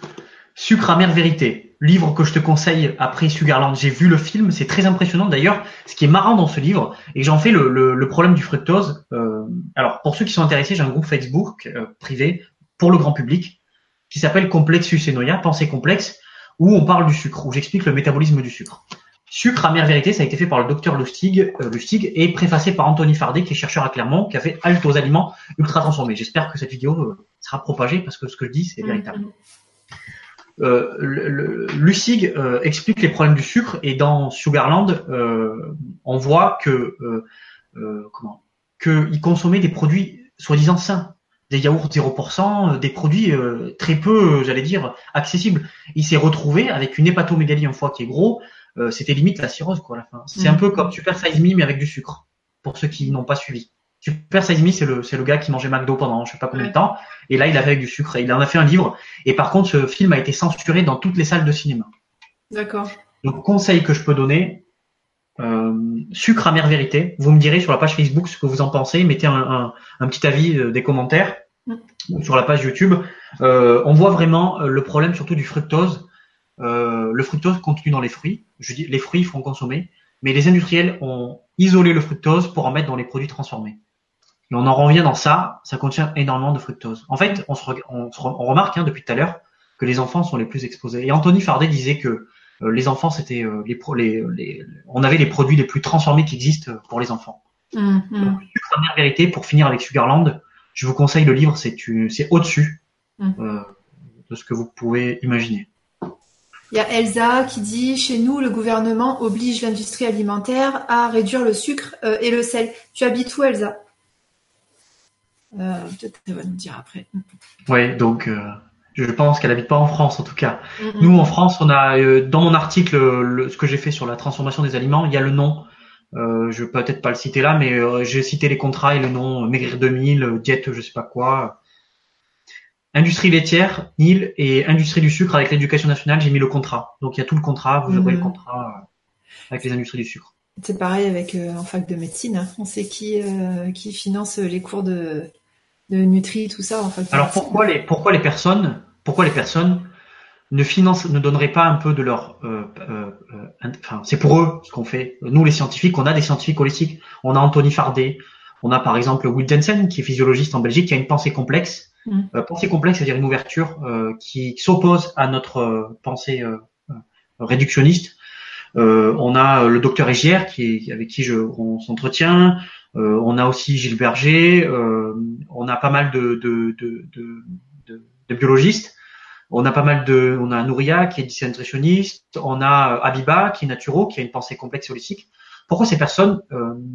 Sucre amère vérité, livre que je te conseille après Sugarland. J'ai vu le film, c'est très impressionnant d'ailleurs. Ce qui est marrant dans ce livre, et j'en fais le, le- le problème du fructose. euh, alors pour ceux qui sont intéressés, j'ai un groupe Facebook euh, privé pour le grand public qui s'appelle Complexus et Noia, Pensée complexe, où on parle du sucre, où j'explique le métabolisme du sucre. Sucre amère vérité, ça a été fait par le docteur Lustig, euh, Lustig et préfacé par Anthony Fardet, qui est chercheur à Clermont, qui a fait Halte aux aliments ultra transformés. J'espère que cette vidéo sera propagée parce que ce que je dis, c'est véritable. Mhm. Euh, Lustig euh, explique les problèmes du sucre et dans Sugarland, euh, on voit que euh, comment qu'il consommait des produits soi-disant sains, des yaourts 0%, euh, des produits très peu, j'allais dire, accessibles. Il s'est retrouvé avec une hépatomégalie un foie qui est gros, c'était limite la cirrhose quoi à la fin. C'est un Mhm. peu comme Super Size Me mais avec du sucre. Pour ceux qui n'ont pas suivi. Super Size Me, c'est le c'est le gars qui mangeait McDo pendant je sais pas combien de temps et là il avait avec du sucre et il en a fait un livre et par contre, ce film a été censuré dans toutes les salles de cinéma. D'accord. Donc, conseil que je peux donner, euh, sucre amère vérité. Vous me direz sur la page Facebook ce que vous en pensez. Mettez un, un- un petit avis, euh, des commentaires ou sur la page YouTube. Euh, on voit vraiment euh, le problème surtout du fructose. Le fructose contenu dans les fruits. Je dis, les fruits en consommer, mais les industriels ont isolé le fructose pour en mettre dans les produits transformés. Et on en revient dans ça, ça contient énormément de fructose. En fait, on, se, on, se re- on remarque hein, depuis tout à l'heure que les enfants sont les plus exposés. Et Anthony Fardet disait que euh, les enfants, c'était euh, les, pro- les, les, on avait les produits les plus transformés qui existent pour les enfants. Mhm. Sucre amère vérité, pour finir avec Sugarland, je vous conseille le livre, c'est au-dessus Mm. euh, de ce que vous pouvez imaginer. Il y a Elsa qui dit chez nous le gouvernement oblige l'industrie alimentaire à réduire le sucre euh, et le sel. Tu habites où Elsa? euh, Peut-être qu'elle va nous dire après. Oui, donc euh, je pense qu'elle habite pas en France en tout cas. Nous en France, on a dans mon article ce que j'ai fait sur la transformation des aliments, il y a le nom. je vais peut-être pas le citer là, mais j'ai cité les contrats et le nom Maigrir 2000, diète je sais pas quoi. Industrie laitière, Nil, et industrie du sucre avec l'éducation nationale, j'ai mis le contrat. Donc il y a tout le contrat, vous aurez le mhm. contrat euh, avec les industries du sucre. C'est pareil avec euh, en fac de médecine, hein. on sait qui euh, qui finance les cours de, de Nutri, tout ça en fac. Alors pourquoi les pourquoi les personnes pourquoi les personnes ne financent ne donneraient pas un peu de leur enfin c'est pour eux ce qu'on fait. Nous les scientifiques, on a des scientifiques holistiques, on a Anthony Fardet, on a par exemple Will Jensen qui est physiologiste en Belgique qui a une pensée complexe Mm. Euh, pensée complexe, c'est-à-dire une ouverture euh, qui s'oppose à notre euh, pensée réductionniste. on a le docteur Egier qui est, avec qui je, on s'entretient. On a aussi Gilles Berger. on a pas mal de, de, de, de, biologistes. On a pas mal de, on a Nouria qui est nutritionniste, on a Abiba qui est naturo, qui a une pensée complexe et holistique. Pourquoi ces personnes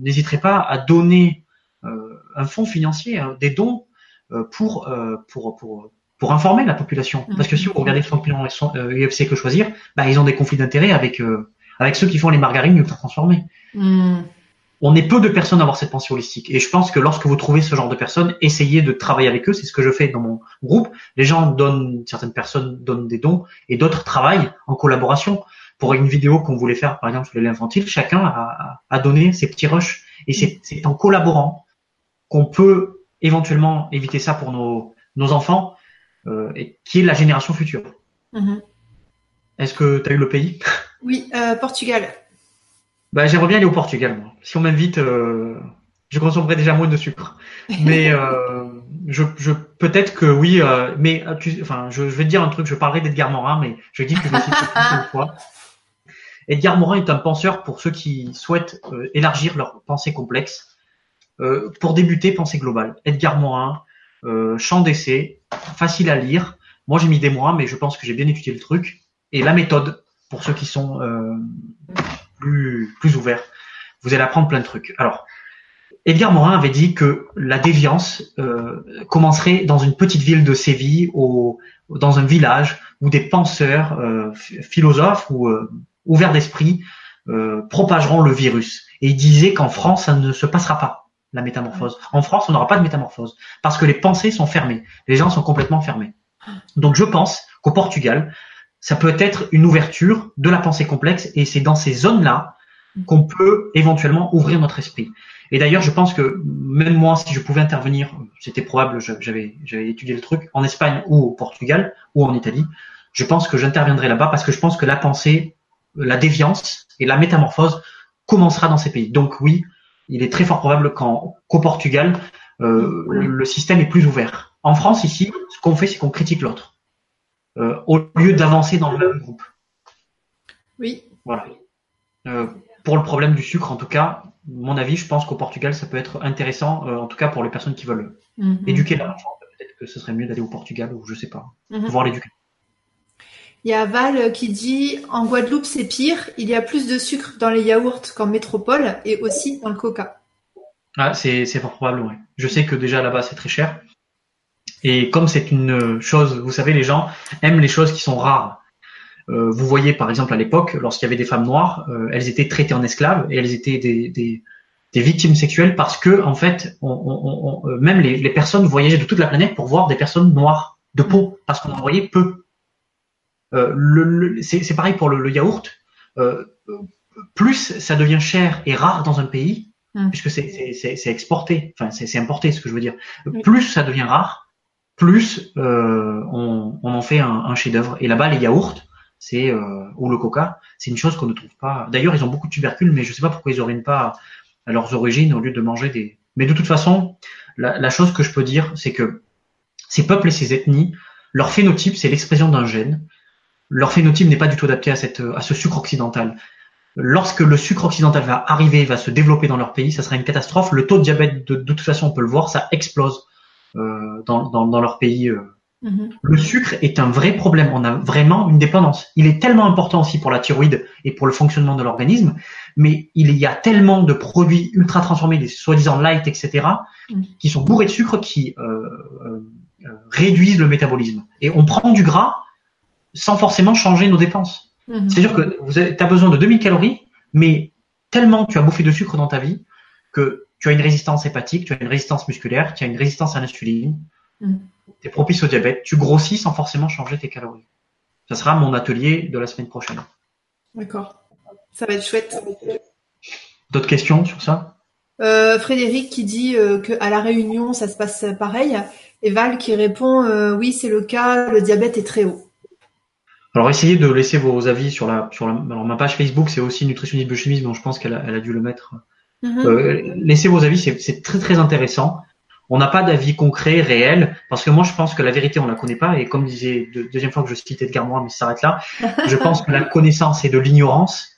n'hésiteraient pas à donner un fonds financier, hein, des dons euh, pour, euh, pour, pour, pour informer la population? Parce que si vous regardez les champions UFC que choisir, bah, ils ont des conflits d'intérêts avec, euh, avec ceux qui font les margarines ultra transformées. Mm. On est peu de personnes à avoir cette pensée holistique. Et je pense que lorsque vous trouvez ce genre de personnes, essayez de travailler avec eux. C'est ce que je fais dans mon groupe. Les gens donnent, certaines personnes donnent des dons et d'autres travaillent en collaboration. Pour une vidéo qu'on voulait faire, par exemple, sur les infantile, chacun a, a donné ses petits rushs. Et c'est en collaborant qu'on peut éventuellement éviter ça pour nos, nos enfants, euh, et qui est la génération future. Mhm. Est-ce que tu as eu le pays? Oui, euh, Portugal. Bah, j'aimerais bien aller au Portugal. Moi. Si on m'invite, euh, je consommerai déjà moins de sucre. Mais euh, je, je peut-être que oui. Euh, mais euh, tu, enfin, je, je, vais te dire un truc. Je parlerai d'Edgar Morin, mais je dis que je le cite une fois. Edgar Morin est un penseur pour ceux qui souhaitent élargir leur pensée complexe. Euh, pour débuter, pensée globale. Edgar Morin, euh, champ d'essai, facile à lire. Moi, j'ai mis des mois, mais je pense que j'ai bien étudié le truc. Et la méthode, pour ceux qui sont euh, plus, ouverts, vous allez apprendre plein de trucs. Alors, Edgar Morin avait dit que la déviance euh, commencerait dans une petite ville de Séville, au, dans un village où des penseurs, euh, philosophes ou euh, ouverts d'esprit propageront le virus. Et il disait qu'en France, ça ne se passera pas la métamorphose. En France, on n'aura pas de métamorphose parce que les pensées sont fermées. Les gens sont complètement fermés. Donc je pense qu'au Portugal, ça peut être une ouverture de la pensée complexe et c'est dans ces zones-là qu'on peut éventuellement ouvrir notre esprit. Et d'ailleurs, je pense que même moi, si je pouvais intervenir, c'était probable, j'avais j'avais étudié le truc en Espagne ou au Portugal ou en Italie, je pense que j'interviendrai là-bas parce que je pense que la pensée, la déviance et la métamorphose commencera dans ces pays. Donc oui, il est très fort probable qu'au Portugal, euh, le système est plus ouvert. En France, ici, ce qu'on fait, c'est qu'on critique l'autre, au lieu d'avancer dans le même groupe. Oui. Voilà. Euh, pour le problème du sucre, en tout cas, mon avis, je pense qu'au Portugal, ça peut être intéressant, en tout cas pour les personnes qui veulent mhm. éduquer leur enfant. Peut-être que ce serait mieux d'aller au Portugal ou je sais pas, mhm. voir l'éducation. Il y a Val qui dit en Guadeloupe c'est pire, il y a plus de sucre dans les yaourts qu'en métropole et aussi dans le coca. Ah, c'est fort probable, oui. Je sais que déjà là-bas c'est très cher. Et comme c'est une chose, vous savez, les gens aiment les choses qui sont rares. Euh, vous voyez par exemple à l'époque, lorsqu'il y avait des femmes noires, euh, elles étaient traitées en esclaves et elles étaient des, des, des victimes sexuelles parce que en fait, on, on, on, euh, même les, les personnes voyageaient de toute la planète pour voir des personnes noires de peau parce qu'on en voyait peu. Euh, le, c'est pareil pour le, yaourt. Plus ça devient cher et rare dans un pays, hum. puisque c'est exporté, enfin c'est importé, ce que je veux dire. Plus ça devient rare, plus euh, on, en fait un, chef-d'œuvre. Et là-bas, les yaourts, c'est euh, ou le coca, c'est une chose qu'on ne trouve pas. D'ailleurs, ils ont beaucoup de tubercules, mais je ne sais pas pourquoi ils n'orientent pas à leurs origines au lieu de manger des. Mais de toute façon, la, la chose que je peux dire, c'est que ces peuples et ces ethnies, leur phénotype, c'est l'expression d'un gène leur phénotype n'est pas du tout adapté à, cette, à ce sucre occidental. Lorsque le sucre occidental va arriver, va se développer dans leur pays, ça sera une catastrophe. Le taux de diabète, de, toute façon, on peut le voir, ça explose dans, dans, dans, leur pays euh, Mhm. Le sucre est un vrai problème. On a vraiment une dépendance. Il est tellement important aussi pour la thyroïde et pour le fonctionnement de l'organisme, mais il y a tellement de produits ultra transformés, des soi-disant light, etc., mhm. qui sont bourrés de sucre, qui euh, euh, euh, réduisent le métabolisme. Et on prend du gras sans forcément changer nos dépenses. Mhm. C'est-à-dire que vous as besoin de 2000 calories, mais tellement tu as bouffé de sucre dans ta vie que tu as une résistance hépatique, tu as une résistance musculaire, tu as une résistance à l'insuline tu es propice au diabète, tu grossis sans forcément changer tes calories. Ça sera mon atelier de la semaine prochaine. D'accord. Ça va être chouette. D'autres questions sur ça? Euh, Frédéric qui dit euh, qu'à la Réunion, ça se passe pareil. Et Val qui répond euh, oui, c'est le cas, le diabète est très haut. Alors essayez de laisser vos avis sur la sur alors ma page Facebook, c'est aussi nutritionniste biochimiste, donc je pense qu'elle a, elle a dû le mettre. Mhm. laissez vos avis, c'est très très intéressant on n'a pas d'avis concret, réel, parce que moi je pense que la vérité on la connaît pas, et comme disait deuxième fois que je cite Edgar Morin, mais ça s'arrête là, je pense que la connaissance est de l'ignorance,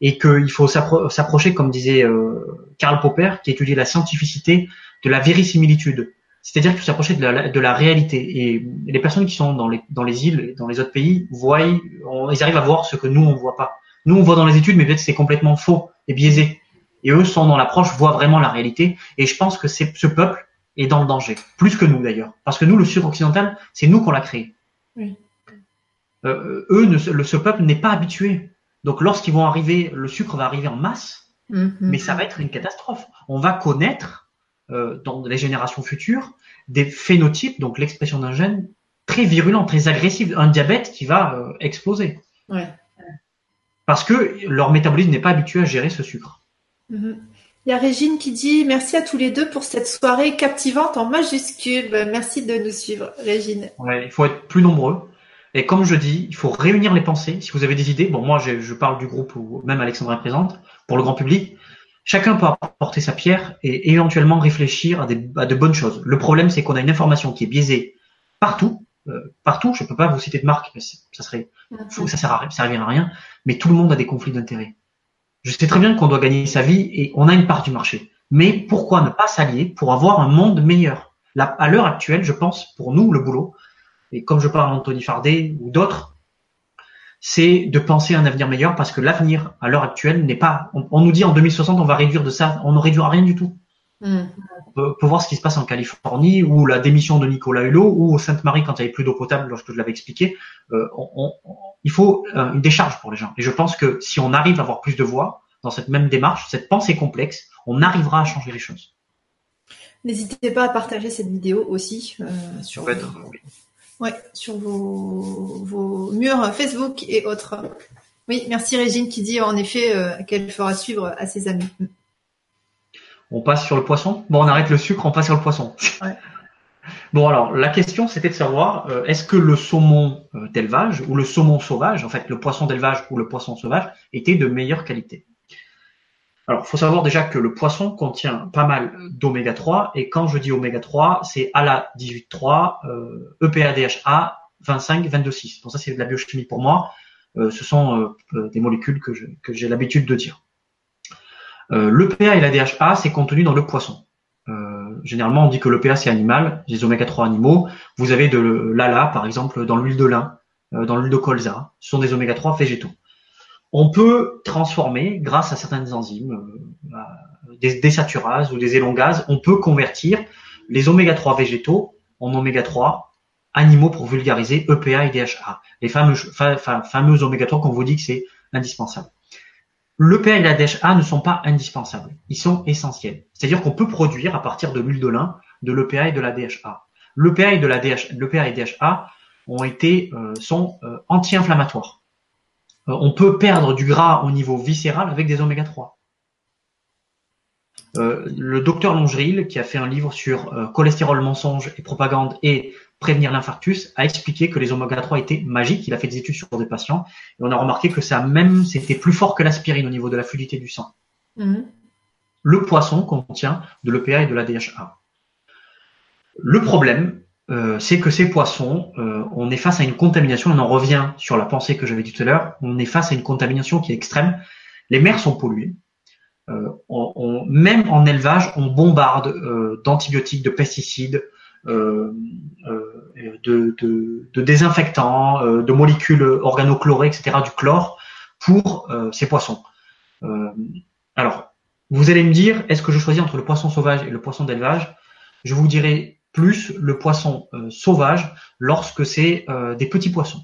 et qu'il faut s'approcher, comme disait euh, Karl Popper, qui étudiait la scientificité, de la vérisimilitude. C'est-à-dire qu'il faut s'approcher de la, de la réalité. Et les personnes qui sont dans les, dans les îles, dans les autres pays, voient, ils arrivent à voir ce que nous on voit pas. Nous on voit dans les études, mais peut-être c'est complètement faux et biaisé. Et eux sont dans l'approche, voient vraiment la réalité. Et je pense que c'est ce peuple est dans le danger, plus que nous d'ailleurs. Parce que nous, le sucre occidental, c'est nous qu'on l'a créé. Oui. Euh, eux, ne, le, ce peuple n'est pas habitué. Donc lorsqu'ils vont arriver, le sucre va arriver en masse, mm-hmm. mais ça va être une catastrophe. On va connaître euh, dans les générations futures des phénotypes, donc l'expression d'un gène très virulent, très agressif, un diabète qui va euh, exploser. Ouais. Parce que leur métabolisme n'est pas habitué à gérer ce sucre. Mm-hmm. Il y a Régine qui dit merci à tous les deux pour cette soirée captivante en majuscule. Merci de nous suivre, Régine. Ouais, il faut être plus nombreux. Et comme je dis, il faut réunir les pensées. Si vous avez des idées, bon, moi, je, je parle du groupe où même Alexandra est présente, pour le grand public. Chacun peut apporter sa pierre et éventuellement réfléchir à, des, à de bonnes choses. Le problème, c'est qu'on a une information qui est biaisée partout. Euh, partout, je peux pas vous citer de marque, mais ça serait, ça sert à, ça à rien. Mais tout le monde a des conflits d'intérêts. Je sais très bien qu'on doit gagner sa vie et on a une part du marché. Mais pourquoi ne pas s'allier pour avoir un monde meilleur? Là, À l'heure actuelle, je pense, pour nous, le boulot, et comme je parle d'Anthony Fardet ou d'autres, c'est de penser à un avenir meilleur parce que l'avenir, à l'heure actuelle, n'est pas... On, nous dit en 2060, on va réduire de ça, on ne réduira rien du tout. Mm. On, peut, voir ce qui se passe en Californie, ou la démission de Nicolas Hulot, ou au Sainte-Marie quand il n'y avait plus d'eau potable, lorsque je l'avais expliqué. Euh, on, il faut euh, une décharge pour les gens. Et je pense que si on arrive à avoir plus de voix dans cette même démarche, cette pensée complexe, on arrivera à changer les choses. N'hésitez pas à partager cette vidéo aussi euh, sur, vos, ouais, sur vos, vos, murs Facebook et autres. Oui, merci Régine qui dit en effet euh, qu'elle fera suivre à ses amis. On passe sur le poisson? Bon, on arrête le sucre, on passe sur le poisson. Ouais. Bon alors la question c'était de savoir euh, est-ce que le saumon euh, d'élevage ou le saumon sauvage, en fait le poisson d'élevage ou le poisson sauvage, était de meilleure qualité? Alors il faut savoir déjà que le poisson contient pas mal d'oméga 3 et quand je dis oméga 3 c'est ALA 18.3, euh, EPA DHA 25 22.6. Donc ça c'est de la biochimie pour moi. Euh, ce sont des molécules que j'ai l'habitude de dire. L'EPA et la DHA c'est contenu dans le poisson. Euh, généralement, on dit que l'EPA c'est animal, les oméga 3 animaux. Vous avez de l'ALA, par exemple, dans l'huile de lin, euh, dans l'huile de colza. Ce sont des oméga 3 végétaux. On peut transformer, grâce à certaines enzymes, euh, des désaturases ou des élongases, on peut convertir les oméga 3 végétaux en oméga 3 animaux pour vulgariser EPA et DHA. Les fameux, fameux oméga 3 qu'on vous dit que c'est indispensable. L'EPA et la DHA ne sont pas indispensables, ils sont essentiels. C'est-à-dire qu'on peut produire à partir de l'huile de lin de l'EPA et de la DHA. L'EPA et la DHA ont été euh, sont euh, anti-inflammatoires. Euh, on peut perdre du gras au niveau viscéral avec des oméga 3. le docteur Longeril, qui a fait un livre sur cholestérol mensonge et propagande et prévenir l'infarctus, a expliqué que les oméga 3 étaient magiques. Il a fait des études sur des patients et on a remarqué que ça même, c'était plus fort que l'aspirine au niveau de la fluidité du sang. Mhm. Le poisson contient de l'EPA et de la DHA. Le problème, euh, c'est que ces poissons, euh, on est face à une contamination, on en revient sur la pensée que j'avais dit tout à l'heure, on est face à une contamination qui est extrême. Les mers sont polluées. Euh, on, même en élevage, on bombarde d'antibiotiques, de pesticides, euh, de, de, désinfectants, de molécules organochlorées, etc., du chlore pour ces poissons. alors, vous allez me dire, est-ce que je choisis entre le poisson sauvage et le poisson d'élevage? Je vous dirai plus le poisson sauvage lorsque c'est des petits poissons.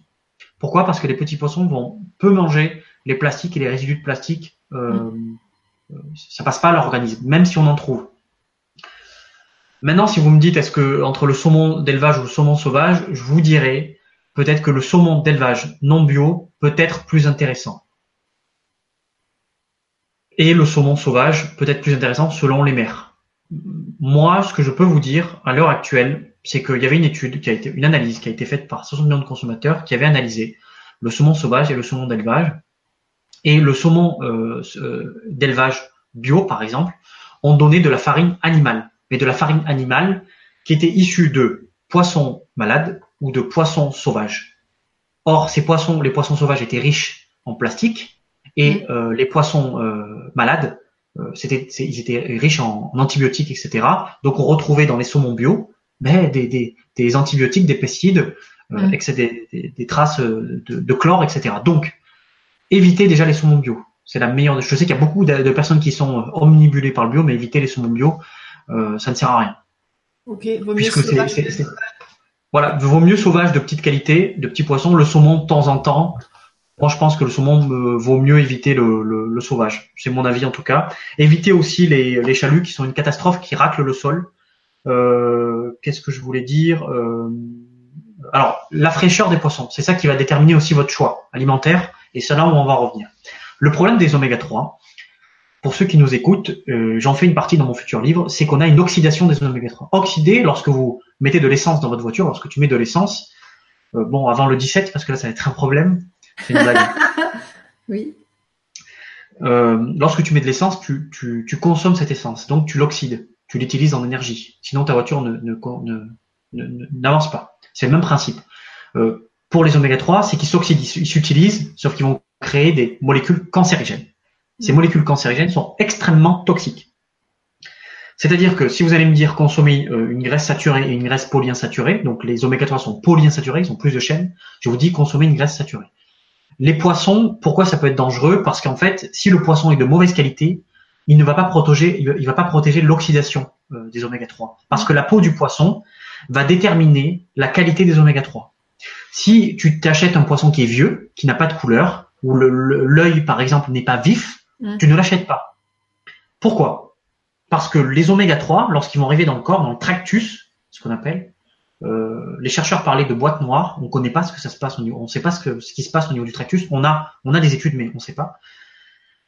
Pourquoi? Parce que les petits poissons vont peu manger les plastiques et les résidus de plastique. Euh, ça passe pas à leur organisme, même si on en trouve. Maintenant, si vous me dites est-ce que entre le saumon d'élevage ou le saumon sauvage, je vous dirais peut-être que le saumon d'élevage non bio peut être plus intéressant. Et le saumon sauvage peut être plus intéressant selon les mers. Moi, ce que je peux vous dire à l'heure actuelle, c'est qu'il y avait une étude qui a été, une analyse qui a été faite par 60 millions de consommateurs qui avait analysé le saumon sauvage et le saumon d'élevage. Et le saumon euh, euh, d'élevage bio, par exemple, ont donné de la farine animale mais de la farine animale qui était issue de poissons malades ou de poissons sauvages. Or, ces poissons, les poissons sauvages étaient riches en plastique et euh, les poissons euh, malades, euh, c'était, ils étaient riches en, antibiotiques, etc. Donc, on retrouvait dans les saumons bio ben, des, des, des antibiotiques, des pesticides, mm. des, des, traces de, de, chlore, etc. Donc, évitez déjà les saumons bio. C'est la meilleure. Je sais qu'il y a beaucoup de, de, personnes qui sont omnibulées par le bio, mais évitez les saumons bio. Euh, ça ne sert à rien. Ok, vaut mieux sauvage. Voilà, vaut mieux sauvage de petite qualité, de petits poissons. Le saumon de temps en temps. Moi, je pense que le saumon euh, vaut mieux éviter le, le, sauvage. C'est mon avis en tout cas. Éviter aussi les, les chaluts qui sont une catastrophe, qui raclent le sol. Euh, Qu'est-ce que je voulais dire euh, Alors, la fraîcheur des poissons, c'est ça qui va déterminer aussi votre choix alimentaire. Et c'est là où on va revenir. Le problème des oméga 3, pour ceux qui nous écoutent, euh, j'en fais une partie dans mon futur livre, c'est qu'on a une oxydation des oméga 3. Oxydé, lorsque vous mettez de l'essence dans votre voiture, lorsque tu mets de l'essence, euh, bon, avant le 17, parce que là, ça va être un problème. C'est une blague. oui. Euh, lorsque tu mets de l'essence, tu, tu, tu, consommes cette essence, donc tu l'oxydes, tu l'utilises en énergie. Sinon, ta voiture ne, ne, ne, n'avance pas. C'est le même principe. Euh, pour les oméga 3, c'est qu'ils s'oxydent, ils s'utilisent, sauf qu'ils vont créer des molécules cancérigènes. Ces molécules cancérigènes sont extrêmement toxiques. C'est-à-dire que si vous allez me dire consommer euh, une graisse saturée et une graisse polyinsaturée, donc les oméga 3 sont polyinsaturés, ils ont plus de chaînes, je vous dis consommer une graisse saturée. Les poissons, pourquoi ça peut être dangereux? Parce qu'en fait, si le poisson est de mauvaise qualité, il ne va pas protéger, il va pas protéger l'oxydation euh, des oméga 3, parce que la peau du poisson va déterminer la qualité des oméga 3. Si tu t'achètes un poisson qui est vieux, qui n'a pas de couleur, où l'œil par exemple n'est pas vif, tu ne l'achètes pas. Pourquoi? Parce que les oméga 3, lorsqu'ils vont arriver dans le corps, dans le tractus, ce qu'on appelle, euh, les chercheurs parlaient de boîte noire. On ne connaît pas ce que ça se passe au niveau, on sait pas ce, que, ce qui se passe au niveau du tractus. On a, on a des études, mais on ne sait pas.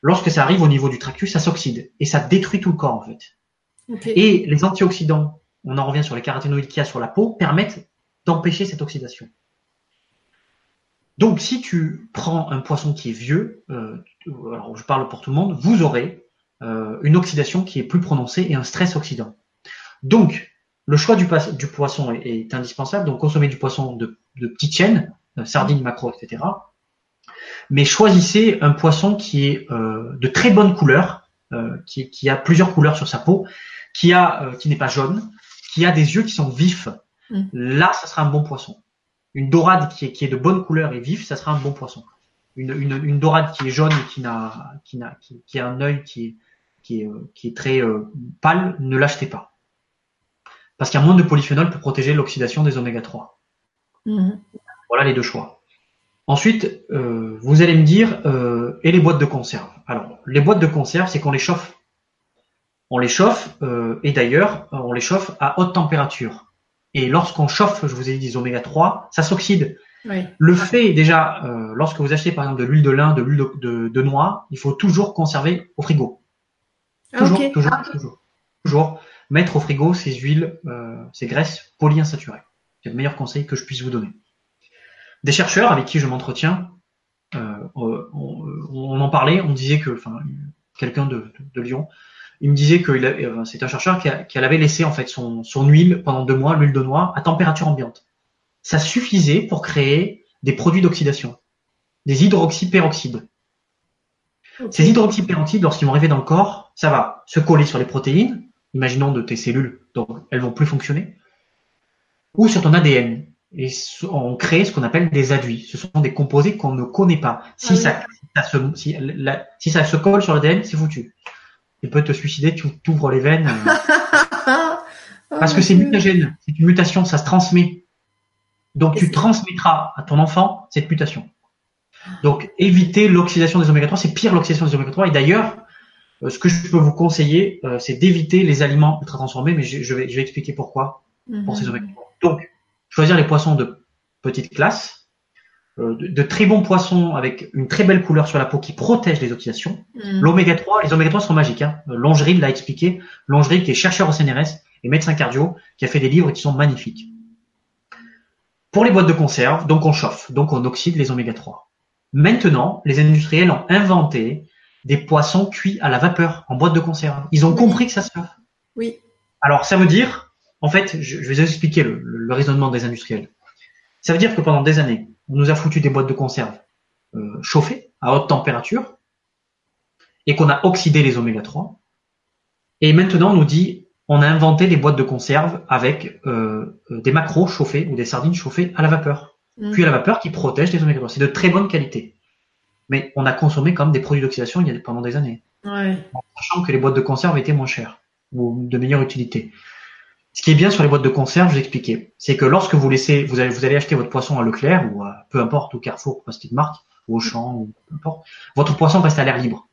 Lorsque ça arrive au niveau du tractus, ça s'oxyde et ça détruit tout le corps en fait. Et les antioxydants, on en revient sur les caroténoïdes qu'il y a sur la peau, permettent d'empêcher cette oxydation. Donc, si tu prends un poisson qui est vieux, euh, alors je parle pour tout le monde, vous aurez euh, une oxydation qui est plus prononcée et un stress oxydant. Donc, le choix du, poisson est, indispensable. Donc, consommez du poisson de, de petite chaîne, euh, sardines, macro, etc. Mais choisissez un poisson qui est de très bonne couleur, qui, a plusieurs couleurs sur sa peau, qui a, qui n'est pas jaune, qui a des yeux qui sont vifs. Mm. Là, ça sera un bon poisson une dorade qui est, qui est de bonne couleur et vive, ça sera un bon poisson. Une, une, une dorade qui est jaune et qui n'a qui n'a qui, qui, a un œil qui est qui est, euh, qui est très euh, pâle, ne l'achetez pas. Parce qu'il y a moins de polyphénol pour protéger l'oxydation des oméga 3. Mhm. Voilà les deux choix. Ensuite, euh, vous allez me dire, euh, et les boîtes de conserve Alors, les boîtes de conserve, c'est qu'on les chauffe. On les chauffe, euh, et d'ailleurs, on les chauffe à haute température. Et lorsqu'on chauffe, je vous ai dit des oméga 3, ça s'oxyde. Le fait déjà, euh, lorsque vous achetez par exemple de l'huile de lin, de l'huile de, noix, il faut toujours conserver au frigo. Ah, toujours, toujours, ah, toujours, toujours, mettre au frigo ces huiles, euh, ces graisses polyinsaturées. C'est le meilleur conseil que je puisse vous donner. Des chercheurs avec qui je m'entretiens, euh, on, en parlait, on disait que, enfin, quelqu'un de, de Lyon il me disait que euh, c'est un chercheur qui, qui, avait laissé en fait son, son huile pendant deux mois, l'huile de noix, à température ambiante. Ça suffisait pour créer des produits d'oxydation, des hydroxyperoxydes. Ces hydroxyperoxydes, lorsqu'ils vont arriver dans le corps, ça va se coller sur les protéines, imaginons de tes cellules, donc elles vont plus fonctionner. ou sur ton ADN. Et on crée ce qu'on appelle des aduits. Ce sont des composés qu'on ne connaît pas. Si, ah ça, se, si, si ça se colle sur l'ADN, c'est foutu. Il peut te suicider, tu t'ouvres les veines. Parce que c'est mutagène, c'est une mutation, ça se transmet. Donc tu transmettras à ton enfant cette mutation. Donc éviter l'oxydation des oméga 3, c'est pire l'oxydation des oméga 3. Et d'ailleurs, euh, ce que je peux vous conseiller, euh, c'est d'éviter les aliments ultra transformés, mais je, vais, je vais expliquer pourquoi pour ces mhm. oméga 3. Donc, choisir les poissons de petite classe, euh, de, très bons poissons avec une très belle couleur sur la peau qui protège les oxydations. Mhm. L'oméga 3, les oméga 3 sont magiques. Hein. Longeril l'a expliqué. Longeril qui est chercheur au CNRS et médecin cardio, qui a fait des livres qui sont magnifiques. Pour les boîtes de conserve, donc on chauffe, donc on oxyde les oméga 3. Maintenant, les industriels ont inventé des poissons cuits à la vapeur en boîte de conserve. Ils ont compris que ça se fait. Oui. Alors ça veut dire, en fait, je, vais vous expliquer le, raisonnement des industriels. Ça veut dire que pendant des années, on nous a foutu des boîtes de conserve euh, chauffées à haute température et qu'on a oxydé les oméga 3. Et maintenant, on nous dit, on a inventé des boîtes de conserve avec euh, euh, des macros chauffés ou des sardines chauffées à la vapeur. Mm. Puis à la vapeur qui protège les oméga 3. C'est de très bonne qualité. Mais on a consommé quand même des produits d'oxydation il y a pendant des années. Ouais. En sachant que les boîtes de conserve étaient moins chères ou de meilleure utilité. Ce qui est bien sur les boîtes de conserve, je vais expliquer, c'est que lorsque vous laissez, vous allez, vous allez acheter votre poisson à Leclerc ou à peu importe, au Carrefour, pas de marque, ou au champ, ou peu importe, votre poisson reste à l'air libre.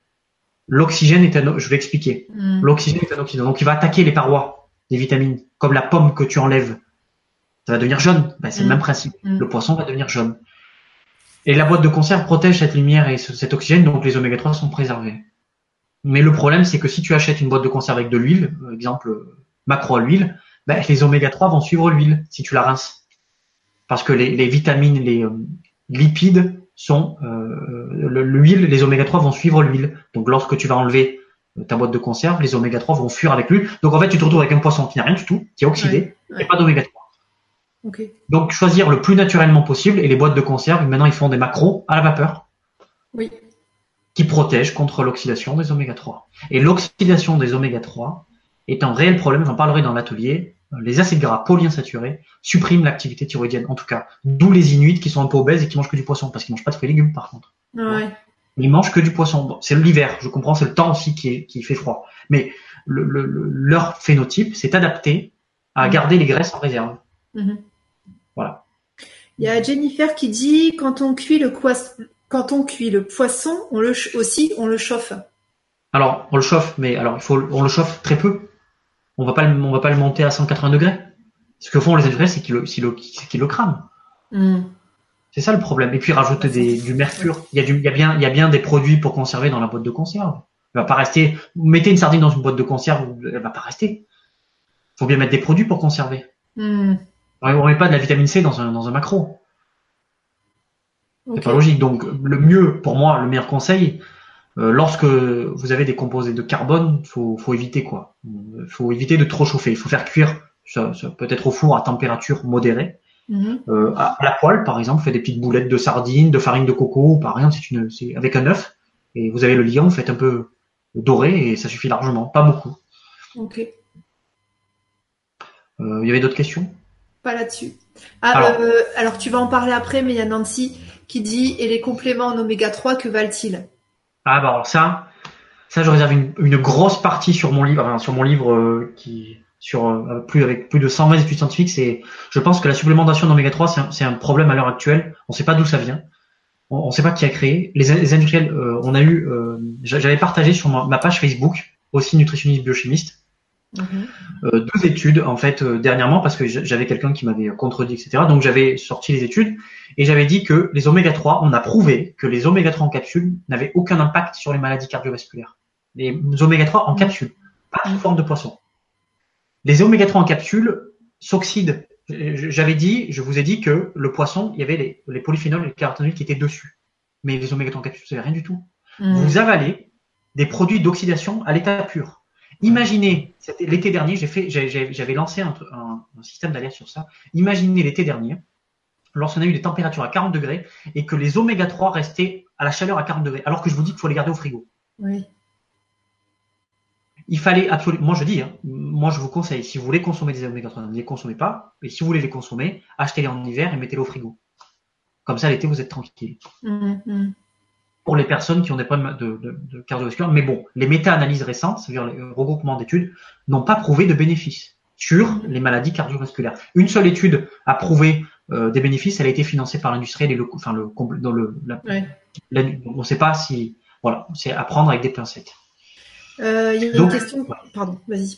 L'oxygène est un, je vais expliquer. Mm. L'oxygène est un oxydant. Donc il va attaquer les parois des vitamines, comme la pomme que tu enlèves. Ça va devenir jaune. Ben, c'est le mm. même principe. Mm. Le poisson va devenir jaune. Et la boîte de conserve protège cette lumière et cet oxygène, donc les oméga 3 sont préservés. Mais le problème, c'est que si tu achètes une boîte de conserve avec de l'huile, euh, exemple euh, macro à l'huile, ben, les oméga 3 vont suivre l'huile si tu la rinces. Parce que les, les vitamines, les euh, lipides sont euh, l'huile, les oméga 3 vont suivre l'huile. Donc lorsque tu vas enlever euh, ta boîte de conserve, les oméga 3 vont fuir avec l'huile. Donc en fait, tu te retrouves avec un poisson qui n'a rien du tout, qui est oxydé, et pas d'oméga 3. Donc choisir le plus naturellement possible et les boîtes de conserve, maintenant ils font des macros à la vapeur. Oui. Qui protègent contre l'oxydation des oméga 3. Et l'oxydation des oméga 3 est un réel problème, j'en parlerai dans l'atelier, les acides gras polyinsaturés suppriment l'activité thyroïdienne, en tout cas. D'où les Inuits qui sont un peu obèses et qui mangent que du poisson, parce qu'ils mangent pas de fruits et légumes, par contre. Ouais. Ils mangent que du poisson. c'est l'hiver, je comprends, c'est le temps aussi qui, qui fait froid. Mais le, leur phénotype s'est adapté à mm. garder les graisses en réserve. Mm-hmm. Voilà. Il y a Jennifer qui dit quand on cuit le quand on cuit le poisson, on le aussi on le chauffe. Alors on le chauffe, mais alors il faut on le chauffe très peu on va pas le, on va pas le monter à 180 degrés. Ce que font les industriels, c'est qu'ils le, qu'ils le crament. Hmm. C'est ça le problème. Et puis rajouter des, du mercure. Il y a du, il y a bien, il y a bien des produits pour conserver dans la boîte de conserve. Elle va pas rester. Mettez une sardine dans une boîte de conserve, elle va pas rester. Faut bien mettre des produits pour conserver. Mm. On met pas de la vitamine C dans un, dans un macro. C'est pas logique. Donc le mieux, pour moi, le meilleur conseil, lorsque vous avez des composés de carbone, faut, faut éviter quoi. faut éviter de trop chauffer. Il faut faire cuire, ça, peut-être au four à température modérée. Mhm. Euh, à, la poêle, par exemple, faites des petites boulettes de sardines, de farine de coco, par exemple, c'est une, c'est avec un œuf et vous avez le liant, vous faites un peu doré et ça suffit largement, pas beaucoup. Ok. Euh, il y avait d'autres questions? Pas là-dessus. Ah, alors, alors, tu vas en parler après, mais il y a Nancy qui dit et les compléments en oméga 3 que valent-ils? Ah bah alors ça, ça je réserve une, grosse partie sur mon livre, sur mon livre euh, qui sur euh, plus avec plus de 120 études scientifiques. C'est, je pense que la supplémentation d'oméga 3 c'est un, problème à l'heure actuelle. On ne sait pas d'où ça vient. On ne sait pas qui a créé. Les, industriels, euh, on a eu, j'avais partagé sur ma, page Facebook aussi nutritionniste biochimiste Euh, deux études en fait euh, dernièrement parce que j'avais quelqu'un qui m'avait contredit etc. Donc j'avais sorti les études et j'avais dit que les oméga 3, on a prouvé que les oméga 3 en capsule n'avaient aucun impact sur les maladies cardiovasculaires. Les oméga 3 en capsule, pas sous forme de poisson. Les oméga 3 en capsule s'oxydent. J'avais dit, je vous ai dit que le poisson, il y avait les, les polyphénols et les caroténoïdes qui étaient dessus. Mais les oméga 3 en capsule, c'est rien du tout. Mhm. Vous avalez des produits d'oxydation à l'état pur. Imaginez, l'été dernier, j'ai fait, j'avais lancé un, système d'alerte sur ça. Imaginez l'été dernier, lorsqu'on a eu des températures à 40 degrés et que les oméga 3 restaient à la chaleur à 40 degrés, alors que je vous dis qu'il faut les garder au frigo. Oui. il fallait absolument, moi je dis, hein, moi je vous conseille, si vous voulez consommer des oméga 3, ne les consommez pas, et si vous voulez les consommer, achetez-les en hiver et mettez-les au frigo. Comme ça, l'été, vous êtes tranquille. Mhm. Pour les personnes qui ont des problèmes de, de, de cardiovasculaire, mais bon, les méta-analyses récentes, c'est-à-dire les regroupements d'études, n'ont pas prouvé de bénéfices sur les maladies cardiovasculaires. Une seule étude a prouvé euh, des bénéfices, elle a été financée par le, enfin le, dans le, la, Ouais. la- on ne sait pas si, voilà, c'est à prendre avec des pincettes. Euh, Il y a une Donc, question. Pardon, vas-y.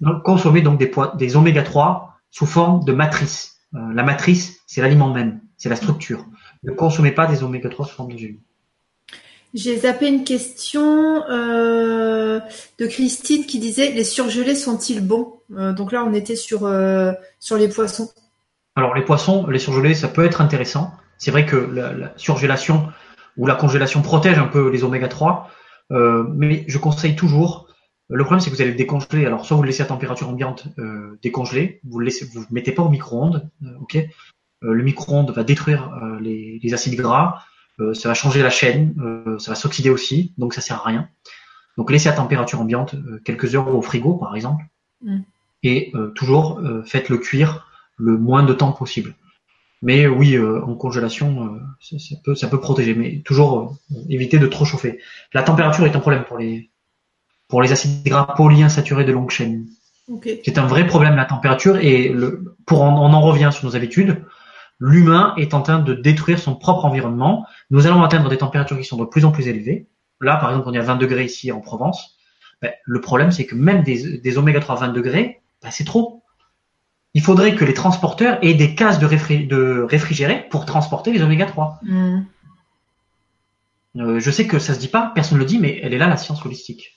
Donc, consommer donc des, des oméga 3 sous forme de matrice. Euh, la matrice, c'est l'aliment même, c'est la structure. Ne consommez pas des oméga 3 sous forme de gélules. J'ai zappé une question euh, de Christine qui disait les surgelés sont-ils bons? Euh, Donc là, on était sur euh, sur les poissons. Alors les poissons, les surgelés, ça peut être intéressant. C'est vrai que la, la surgélation ou la congélation protège un peu les oméga 3, euh, mais je conseille toujours. Le problème, c'est que vous allez le décongeler. Alors soit vous le laissez à température ambiante décongelé, vous le laissez, vous le mettez pas au micro-ondes, ok? Le micro-ondes va détruire les, acides gras, ça va changer la chaîne, euh, ça va s'oxyder aussi, donc ça sert à rien. Donc laissez à température ambiante euh, quelques heures au frigo, par exemple, Mm. et euh, toujours euh, faites-le cuire le moins de temps possible. Mais oui, euh, en congélation, euh, ça, ça peut, ça peut protéger, mais toujours euh, éviter de trop chauffer. La température est un problème pour les pour les acides gras polyinsaturés de longue chaîne. C'est un vrai problème la température et le, pour en, on en revient sur nos habitudes. L'humain est en train de détruire son propre environnement. Nous allons atteindre des températures qui sont de plus en plus élevées. Là, par exemple, on est à 20 degrés ici en Provence. Ben, le problème, c'est que même des, des oméga 3 à 20 degrés, ben, c'est trop. Il faudrait que les transporteurs aient des cases de, réfri- de réfrigérés pour transporter les oméga 3. Hmm. Euh, je sais que ça se dit pas, personne ne le dit, mais elle est là la science holistique.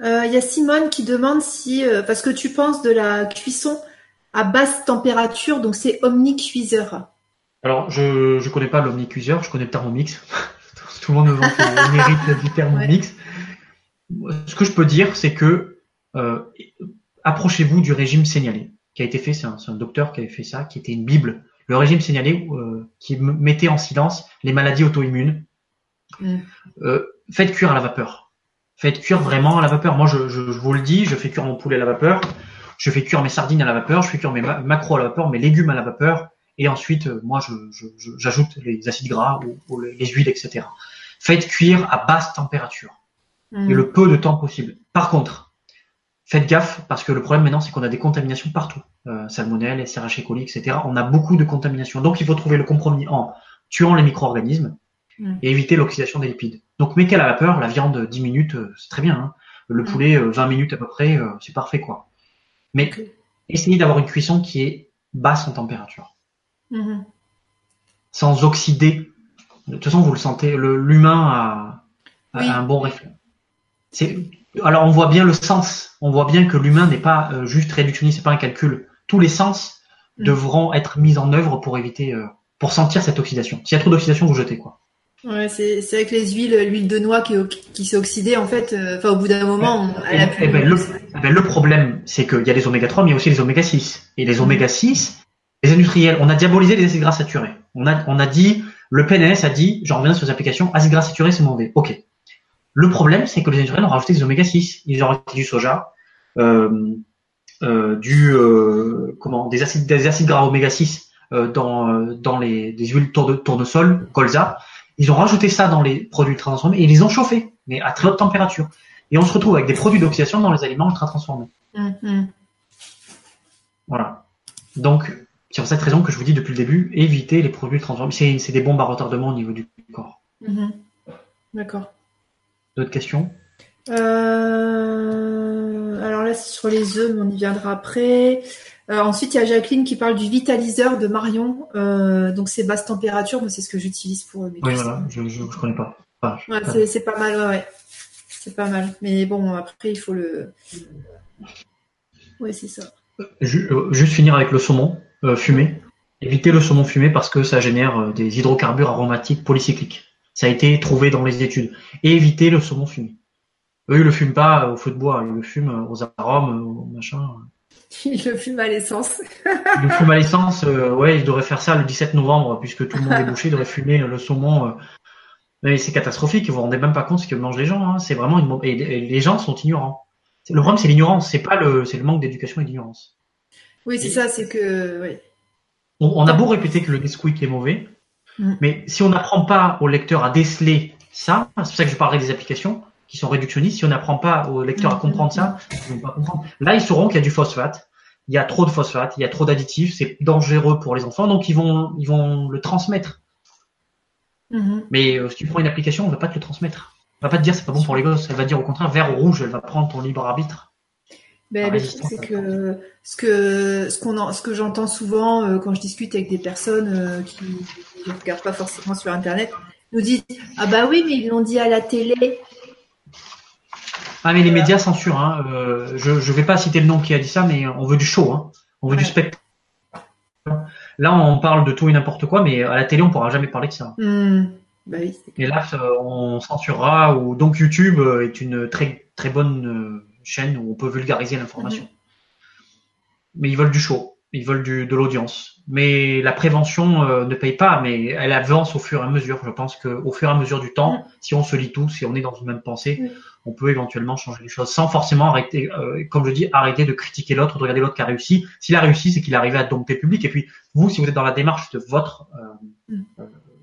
Euh, Il y a Simone qui demande si euh, parce que tu penses de la cuisson à basse température, donc c'est omnicuiseur. Alors, je je connais pas l'omnicuiseur, je connais le thermomix. Tout le monde me vend le mérite du thermomix. Ce que je peux dire, c'est que euh, approchez-vous du régime signalé qui a été fait. C'est un, docteur qui avait fait ça, qui était une bible. Le régime signalé euh, qui mettait en silence les maladies auto-immunes. Mm. Euh, faites cuire à la vapeur. Faites cuire vraiment à la vapeur. Moi, je, je, je vous le dis, je fais cuire mon poulet à la vapeur. Je fais cuire mes sardines à la vapeur. Je fais cuire mes ma- macros à la vapeur, mes légumes à la vapeur. Et ensuite, euh, moi, je, je- je- j'ajoute les acides gras ou, ou les les huiles, etc. Faites cuire à basse température Hmm. et le peu de temps possible. Par contre, faites gaffe parce que le problème maintenant, c'est qu'on a des contaminations partout. Euh, salmonelle, SRH. coli, etc. On a beaucoup de contaminations. Donc, il faut trouver le compromis en tuant les micro-organismes Mm. et éviter l'oxydation des lipides. Donc, mettez à la vapeur, la viande 10 minutes, euh, c'est très bien. hein. Le Mm. poulet, euh, 20 minutes à peu près, euh, c'est parfait, quoi. Mais essayez d'avoir une cuisson qui est basse en température, Mhm. sans oxyder. De toute façon, vous le sentez, le- l'humain a, a Oui. un bon réflexe. Alors, on voit bien le sens. On voit bien que l'humain n'est pas euh, juste réductionniste, c'est pas un calcul. Tous les sens Mm. devront être mis en œuvre pour éviter, euh, pour sentir cette oxydation. S'il y a trop d'oxydation, vous jetez, quoi. Ouais, c'est c'est avec les huiles, l'huile de noix qui, qui s'est oxydée en fait. euh, Enfin, au bout d'un moment, on- elle a Eh plus. ben, le, eh ben, le problème, c'est qu'il y a les oméga 3, mais il y a aussi les oméga 6. Et les oméga 6, les industriels, on a diabolisé les acides gras saturés. On a, on a dit, le PNS a dit, j'en reviens sur les applications, acides gras saturés, c'est mauvais. Ok. Le problème, c'est que les industriels ont rajouté des oméga 6. Ils ont rajouté du soja, euh, euh, du, comment, des acides, des acides gras oméga 6 euh, dans, dans les, des huiles tourne, tournesol, colza. Ils ont rajouté ça dans les produits ultra transformés et ils les ont chauffés, mais à très haute température. Et on se retrouve avec des produits d'oxydation dans les aliments ultra transformés. Mhm. Voilà. Donc, c'est pour cette raison que je vous dis depuis le début, évitez les produits transformés. C'est, c'est des bombes à retardement au niveau du corps. Mhm. D'accord. D'autres questions? Euh, alors là, c'est sur les œufs, mais on y viendra après. Euh, ensuite, il y a Jacqueline qui parle du vitaliseur de Marion. Euh, donc, c'est basse température. Moi, c'est ce que j'utilise pour mes Oui, voilà, je, je connais pas. Enfin, je- Ouais, c'est, pas mal, ouais, ouais. C'est pas mal. Mais bon, après, il faut le. Ouais, c'est ça. Ju- euh, juste finir avec le saumon euh, fumé. Évitez le saumon fumé parce que ça génère euh, des hydrocarbures aromatiques polycycliques. Ça a été trouvé dans les études. Et évitez le saumon fumé. Eux, ils le fument pas au feu de bois, ils le fument aux arômes, au machin. Il le fume à l'essence. Le fument à l'essence, euh, ouais, ils devraient faire ça le 17 novembre, puisque tout le monde est bouché, ils devraient fumer le saumon euh, Mais c'est catastrophique, vous vous rendez même pas compte ce que mangent les gens. Hein. C'est vraiment une... et les gens sont ignorants. Le problème, c'est l'ignorance, c'est pas le, c'est le manque d'éducation et d'ignorance. Oui, c'est ça, c'est que, oui. On, a beau répéter que le Nesquik est mauvais, mm. mais si on n'apprend pas au lecteur à déceler ça, c'est pour ça que je parlerai des applications qui sont réductionnistes, si on n'apprend pas au lecteur à comprendre ça, ils vont pas comprendre. Là, ils sauront qu'il y a du phosphate, il y a trop de phosphate, il y a trop d'additifs, c'est dangereux pour les enfants, donc ils vont, ils vont le transmettre. Mm-hmm. Mais euh, si tu prends une application, on ne va pas te le transmettre. Elle va pas te dire c'est pas bon pour les gosses, elle va dire au contraire vert ou rouge, elle va prendre ton libre arbitre. Ben, le truc c'est que ce que ce qu'on ce que j'entends souvent euh, quand je discute avec des personnes euh, qui ne regardent pas forcément sur internet, nous disent ah bah oui mais ils l'ont dit à la télé. Ah mais les médias censurent. Hein. Euh, je ne vais pas citer le nom qui a dit ça, mais on veut du show, hein. on veut du spectacle. Là on parle de tout et n'importe quoi, mais à la télé on pourra jamais parler de ça. Hmm. Bah et là, on censurera. Ou donc YouTube est une très très bonne euh, chaîne où on peut vulgariser l'information. Mhm. Mais ils veulent du show, ils veulent du, de l'audience. Mais la prévention euh, ne paye pas, mais elle avance au fur et à mesure. Je pense qu'au fur et à mesure du temps, mhm. si on se lit tout, si on est dans une même pensée, on peut éventuellement changer les choses sans forcément arrêter, euh, comme je dis, arrêter de critiquer l'autre, de regarder l'autre qui a réussi. S'il a réussi, c'est qu'il est arrivé à dompter le public. Et puis vous, si vous êtes dans la démarche de votre mhm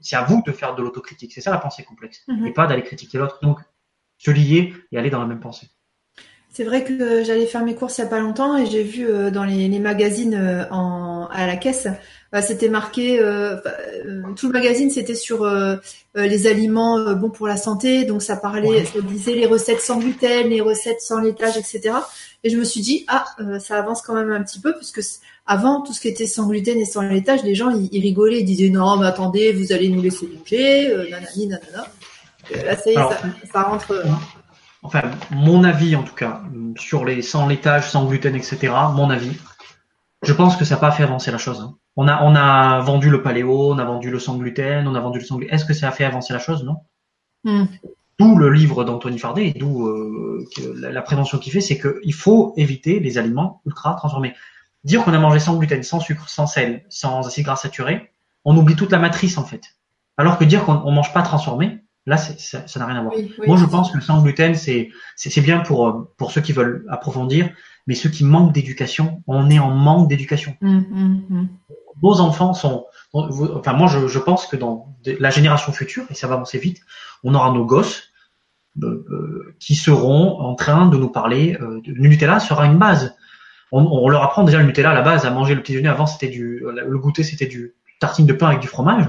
c'est à vous de faire de l'autocritique. C'est ça la pensée complexe. Mhm. Et pas d'aller critiquer l'autre. Donc, se lier et aller dans la même pensée. C'est vrai que j'allais faire mes courses il n'y a pas longtemps et j'ai vu euh, dans les, magazines euh, à la caisse, bah, c'était marqué, euh, tout le magazine c'était sur les aliments bons pour la santé, donc ça parlait, ça disait les recettes sans gluten, les recettes sans laitage, etc. Et je me suis dit, ah, ça avance quand même un petit peu, puisque avant, tout ce qui était sans gluten et sans laitage, les gens, ils, rigolaient, ils disaient, non, mais attendez, vous allez nous laisser manger, nanani, nanana. Là, ça y est, ça, rentre. Euh, enfin, mon avis, en tout cas, sur les sans laitage, sans gluten, etc., mon avis, je pense que ça n'a pas fait avancer la chose. Hein. On a, on a vendu le paléo, on a vendu le sans gluten, on a vendu le sans gluten. Est-ce que ça a fait avancer la chose? Non. Hmm. D'où le livre d'Anthony Fardet, et d'où la, la, prévention qu'il fait, c'est qu'il faut éviter les aliments ultra transformés dire qu'on a mangé sans gluten, sans sucre, sans sel, sans acides gras saturés, on oublie toute la matrice en fait. Alors que dire qu'on mange pas transformé, là, ça n'a rien à voir. Moi, je pense que le sans gluten, c'est bien pour euh, pour ceux qui veulent approfondir, mais ceux qui manquent d'éducation, on est en manque d'éducation. Mmh, mmh, mmh. Nos enfants sont, enfin moi, je, je pense que dans la génération future, et ça va avancer vite, on aura nos gosses euh, euh, qui seront en train de nous parler. Euh, de, le Nutella sera une base on, leur apprend déjà le Nutella à la base à manger le petit déjeuner. Avant, c'était du, le goûter, c'était du tartine de pain avec du fromage.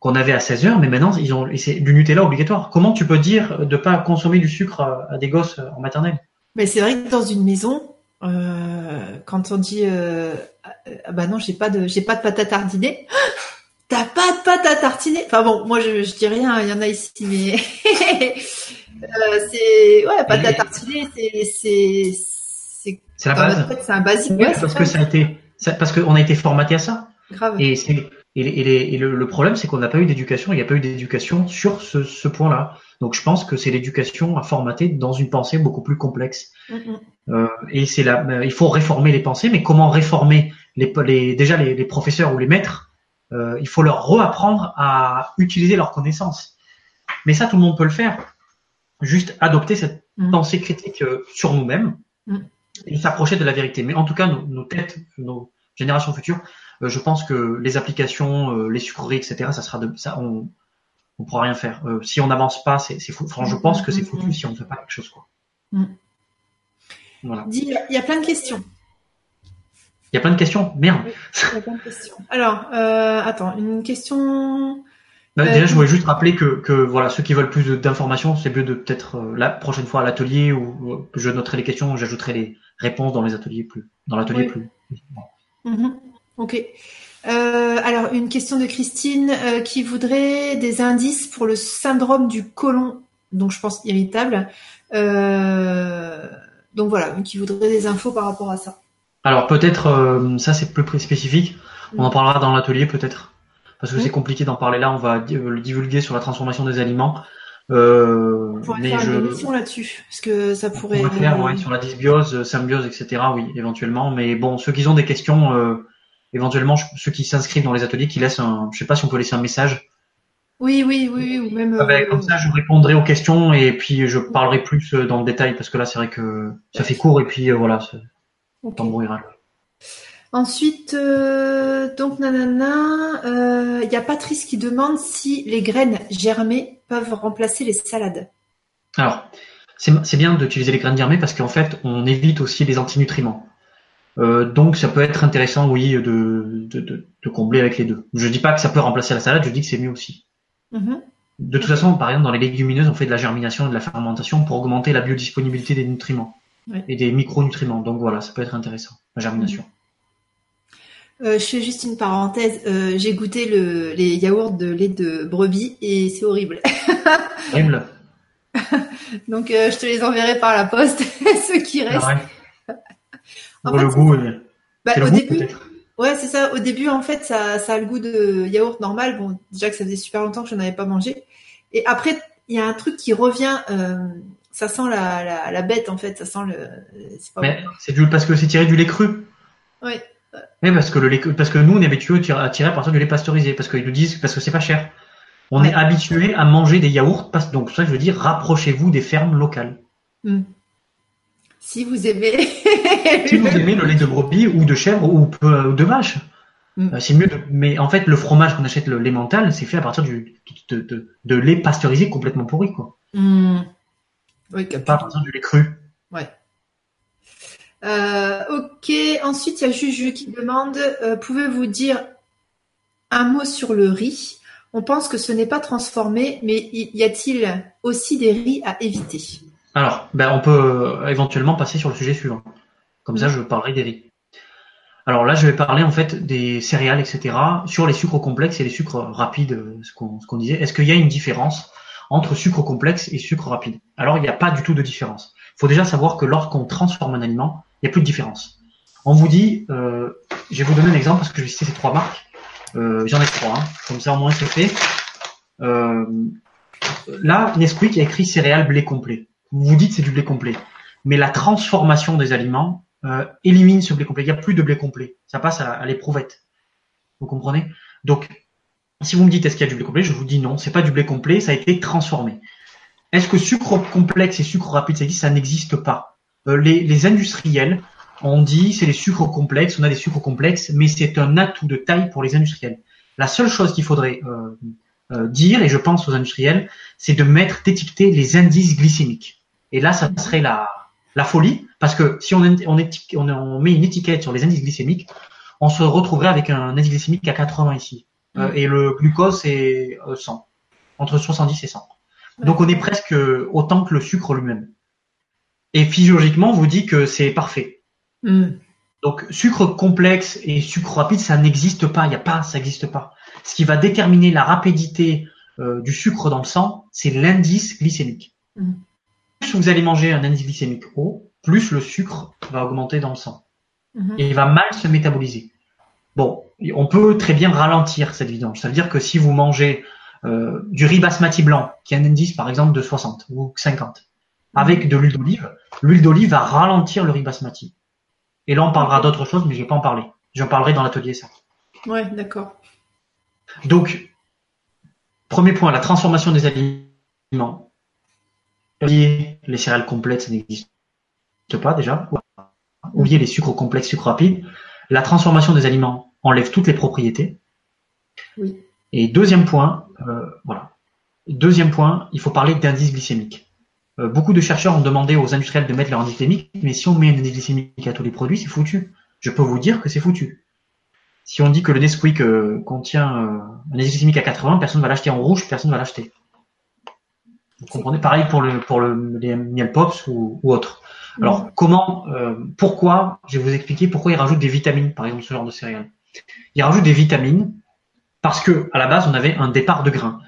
Qu'on avait à 16 heures, mais maintenant, ils ont, c'est du Nutella obligatoire. Comment tu peux dire de pas consommer du sucre à, des gosses euh, en maternelle? Mais c'est vrai que dans une maison, euh, quand on dit, euh, ah bah non, j'ai pas de, j'ai pas de pâte à tartiner. T'as pas de pâte à tartiner Enfin bon, moi je, je dis rien, il y en a ici, mais euh, c'est ouais, pâte à tartiner, c'est c'est c'est la base. C'est un basique. parce que ça a été, parce qu'on a été formaté à ça. Grave. Et, et, le, problème, c'est qu'on n'a pas eu d'éducation. Il n'y a pas eu d'éducation sur ce, point-là. Donc, je pense que c'est l'éducation à formater dans une pensée beaucoup plus complexe. Euh, et c'est là, euh, il faut réformer les pensées. Mais comment réformer les, les déjà les, professeurs ou les maîtres euh, Il faut leur reapprendre à utiliser leurs connaissances. Mais ça, tout le monde peut le faire. Juste adopter cette mm. pensée critique sur nous-mêmes. Mm et s'approcher de la vérité. Mais en tout cas, nos, têtes, nos générations futures, je pense que les applications, euh, les sucreries, etc., ça sera de ça, on on pourra rien faire. Euh, si on n'avance pas, c'est fou. Enfin, je pense que c'est foutu si on ne fait pas quelque chose, quoi. Mm. Voilà. il y a plein de questions. Il y a plein de questions? Merde. il y a plein de questions. Alors, attends, une question. Bah, déjà, je voulais juste rappeler que, que voilà, ceux qui veulent plus d'informations, c'est mieux de peut-être euh, la prochaine fois à l'atelier où je noterai les questions, j'ajouterai les réponses dans les ateliers plus, dans l'atelier plus. Mhm. Ok. Euh, alors une question de Christine euh, qui voudrait des indices pour le syndrome du côlon, donc je pense irritable. donc voilà, qui voudrait des infos par rapport à ça. Alors peut-être ça c'est plus spécifique. On en parlera dans l'atelier peut-être parce que c'est compliqué d'en parler là. On va le divulguer sur la transformation des aliments. Euh, on pourrait faire une émission là-dessus, parce que ça pourrait. On pourrait faire ouais, sur la dysbiose, symbiose, etc. Oui, éventuellement. Mais bon, ceux qui ont des questions, euh, éventuellement, ceux qui s'inscrivent dans les ateliers, qui laissent un, je sais pas si on peut laisser un message Oui, oui, oui, ou même. Ah ben, comme ça, je répondrai aux questions et puis je parlerai plus dans le détail parce que là, c'est vrai que ça fait court et puis voilà, ça okay. Ensuite, euh, donc nanana, il euh, y a Patrice qui demande si les graines germées peuvent remplacer les salades. Alors, c'est bien d'utiliser les graines germées parce qu'en fait, on évite aussi les antinutriments. Euh, donc, ça peut être intéressant, oui, de, de, combler avec les deux. Je dis pas que ça peut remplacer la salade, je dis que c'est mieux aussi. Mm-hmm. De toute façon, par exemple, dans les légumineuses, on fait de la germination et de la fermentation pour augmenter la biodisponibilité des nutriments et des micronutriments. Donc voilà, ça peut être intéressant, la germination. Euh, je fais juste une parenthèse. Euh, j'ai goûté le, les yaourts de lait de brebis et c'est horrible. horrible. Donc euh, je te les enverrai par la poste, ceux qui restent. Ah ouais. Le goût, bah, au début, ouais, c'est ça. Au début, en fait, ça, ça a le goût de yaourt normal. Bon, déjà que ça faisait super longtemps que je n'en avais pas mangé. Et après, il y a un truc qui revient. ça sent la, la, la, bête en fait. Ça sent le. C'est du parce que c'est tiré du lait cru. Oui. Oui, parce que le lait, parce que nous, on est habitué à tirer à partir du lait pasteurisé, parce qu'ils nous disent, parce que c'est pas cher. On est habitué à manger des yaourts, donc ça, je veux dire, rapprochez-vous des fermes locales. Hmm. Si vous aimez. si vous aimez le lait de brebis ou de chèvre ou, de vache. Hmm. Euh, c'est mieux mais en fait, le fromage qu'on achète, le lait mental, c'est fait à partir du, de, lait pasteurisé complètement pourri, quoi. Hmm. Oui, pas à partir du lait cru. Ouais. Euh, ok, ensuite il y a Juju qui demande euh, pouvez-vous dire un mot sur le riz? On pense que ce n'est pas transformé, mais y a-t-il aussi des riz à éviter? Alors, ben, on peut euh, éventuellement passer sur le sujet suivant. Comme ça, je parlerai des riz. Alors là, je vais parler en fait des céréales, etc. sur les sucres complexes et les sucres rapides, ce qu'on disait. Est-ce qu'il y a une différence entre sucre complexe et sucre rapide? Alors, il n'y a pas du tout de différence. Il faut déjà savoir que lorsqu'on transforme un aliment, il n'y a plus de différence. On vous dit, euh, je vais vous donner un exemple parce que je vais citer ces trois marques. Euh, J'en ai trois, hein. comme ça au moins c'est fait. Euh, là, Nesquik a écrit céréales blé complet. Vous vous dites c'est du blé complet, mais la transformation des aliments euh, élimine ce blé complet. Il n'y a plus de blé complet. Ça passe à, l'éprouvette. Vous comprenez? Donc, si vous me dites est-ce qu'il y a du blé complet, je vous dis non, c'est pas du blé complet, ça a été transformé. Est-ce que sucre complexe et sucre rapide ça existe? Ça n'existe pas. Euh, les, industriels ont dit c'est les sucres complexes, on a des sucres complexes, mais c'est un atout de taille pour les industriels. La seule chose qu'il faudrait euh, dire, et je pense aux industriels, c'est de mettre, d'étiqueter les indices glycémiques. Et là, ça serait la, la folie, parce que si on, on, on, met une étiquette sur les indices glycémiques, on se retrouverait avec un indice glycémique à 80 ici. Mm. et le glucose, c'est 100, entre 70 et 100. Donc on est presque autant que le sucre lui-même et physiologiquement vous dit que c'est parfait. Hmm. Donc sucre complexe et sucre rapide, ça n'existe pas, il y a pas, ça n'existe pas. Ce qui va déterminer la rapidité euh, du sucre dans le sang, c'est l'indice glycémique. Plus vous allez manger un indice glycémique haut, plus le sucre va augmenter dans le sang hmm. et il va mal se métaboliser. Bon, on peut très bien ralentir cette vidange. Ça veut dire que si vous mangez euh, du riz basmati blanc, qui a un indice par exemple de 60 ou 50, avec de l'huile d'olive, l'huile d'olive va ralentir le riz basmati. Et là, on parlera d'autres choses, mais je vais pas en parler. J'en parlerai dans l'atelier, ça. Ouais, d'accord. Donc, premier point, la transformation des aliments. Oubliez les céréales complètes, ça n'existe pas déjà. Oubliez les sucres complexes, sucres rapides. La transformation des aliments enlève toutes les propriétés. Oui. Et deuxième point, euh, voilà. Deuxième point, il faut parler d'indice glycémique. Euh, beaucoup de chercheurs ont demandé aux industriels de mettre leur indice glycémique, mais si on met un indice glycémique à tous les produits, c'est foutu. Je peux vous dire que c'est foutu. Si on dit que le Nesquik euh, contient euh, un indice glycémique à 80, personne ne va l'acheter en rouge, personne ne va l'acheter. Vous comprenez Pareil pour le pour le les miel pops ou, ou autre. Alors comment, pourquoi Je vais vous expliquer pourquoi ils rajoutent des vitamines, par exemple ce genre de céréales. Ils rajoutent des vitamines parce que à la base on avait un départ de grains.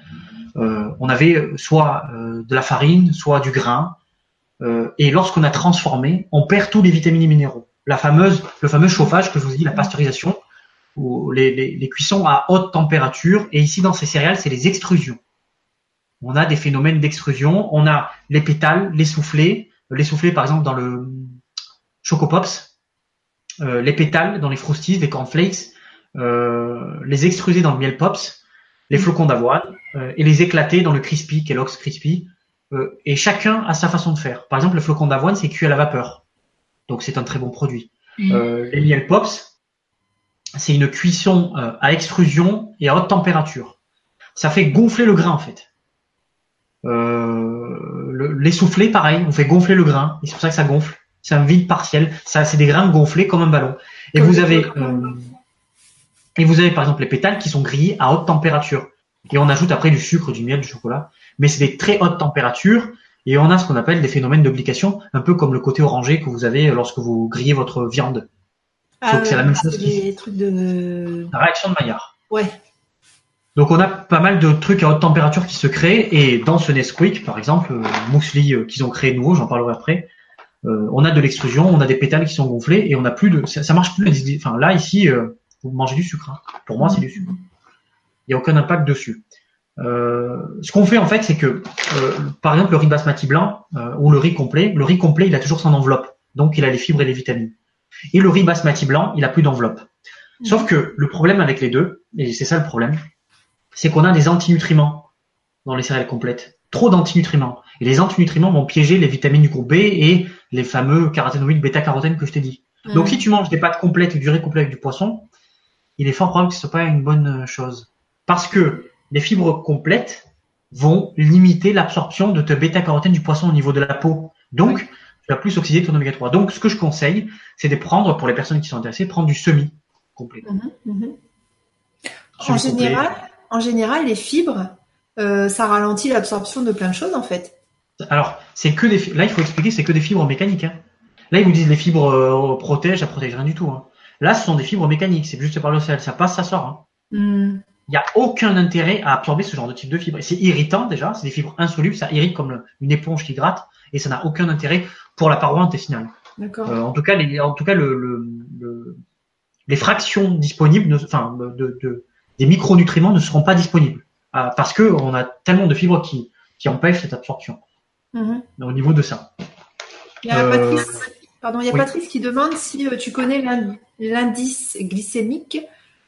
Euh, on avait soit euh, de la farine, soit du grain. Euh, et lorsqu'on a transformé, on perd tous les vitamines et minéraux. La fameuse, le fameux chauffage que je vous ai dit, la pasteurisation, ou les, cuissons à haute température. Et ici, dans ces céréales, c'est les extrusions. On a des phénomènes d'extrusion. On a les pétales, les soufflés. Les soufflés, par exemple, dans le Choco Pops. les pétales dans les Frosties, les cornflakes. les extrusés dans le miel Pops les flocons d'avoine et les éclater dans le crispy, Kellogg's crispy. et chacun a sa façon de faire. Par exemple, le flocon d'avoine, c'est cuit à la vapeur. Donc c'est un très bon produit. les miel pops, c'est une cuisson à extrusion et à haute température. Ça fait gonfler le grain en fait. Euh, l'essoufflé, pareil, on fait gonfler le grain, et c'est pour ça que ça gonfle. C'est un vide partiel. Ça, c'est des grains gonflés comme un ballon. Et vous avez, euh, et vous avez par exemple les pétales qui sont grillés à haute température. Et on ajoute après du sucre, du miel, du chocolat. Mais c'est des très hautes températures. Et on a ce qu'on appelle des phénomènes d'oblication, un peu comme le côté orangé que vous avez lorsque vous grillez votre viande. Ah, c'est la même chose. Des trucs de... La réaction de Maillard. Ouais. Donc on a pas mal de trucs à haute température qui se créent et dans ce Nesquik, par exemple, euh, Mousli euh, qu'ils ont créé nouveau, j'en parlerai après, euh, on a de l'extrusion, on a des pétales qui sont gonflés et on a plus de, ça, marche plus. Enfin là ici, vous mangez du sucre. Hein. Pour moi, c'est du sucre. Il n'y a aucun impact dessus. ce qu'on fait en fait, c'est que, par exemple, le riz basmati blanc ou le riz complet, le riz complet, il a toujours son enveloppe, donc il a les fibres et les vitamines. Et le riz basmati blanc, il a plus d'enveloppe. Sauf que le problème avec les deux, et c'est ça le problème, c'est qu'on a des antinutriments dans les céréales complètes. Trop d'antinutriments. Et les antinutriments vont piéger les vitamines du groupe B et les fameux caroténoïdes bêta-carotène que je t'ai dit. Donc si tu manges des pâtes complètes ou du riz complet avec du poisson, il est fort probable que ce soit pas une bonne chose. Parce que les fibres complètes vont limiter l'absorption de ta bêta-carotène du poisson au niveau de la peau. Donc, tu vas plus oxyder ton oméga 3. Donc, ce que je conseille, c'est de prendre, pour les personnes qui sont intéressées, prendre du semi complet. Mm-hmm, mm-hmm. En général, en général, les fibres, euh, ça ralentit l'absorption de plein de choses en fait. Alors, c'est que des là il faut expliquer, c'est que des fibres mécaniques. Hein. Là ils vous disent les fibres euh, protègent, ça protège rien du tout. Hein. Là, ce sont des fibres mécaniques, c'est juste par le sel, ça passe, ça sort. Hein. Hmm. Il n'y a aucun intérêt à absorber ce genre de type de fibres. C'est irritant déjà, c'est des fibres insolubles, ça irrite comme une éponge qui gratte, et ça n'a aucun intérêt pour la paroi intestinale. D'accord. Euh, en tout cas, les, en tout cas, le, les fractions disponibles, enfin, de, de des micronutriments ne seront pas disponibles euh, parce que on a tellement de fibres qui, qui empêchent cette absorption. Mm-hmm. Au niveau de ça. Il y a Patrice, euh, pardon, il y a Patrice qui demande si euh, tu connais l'indice glycémique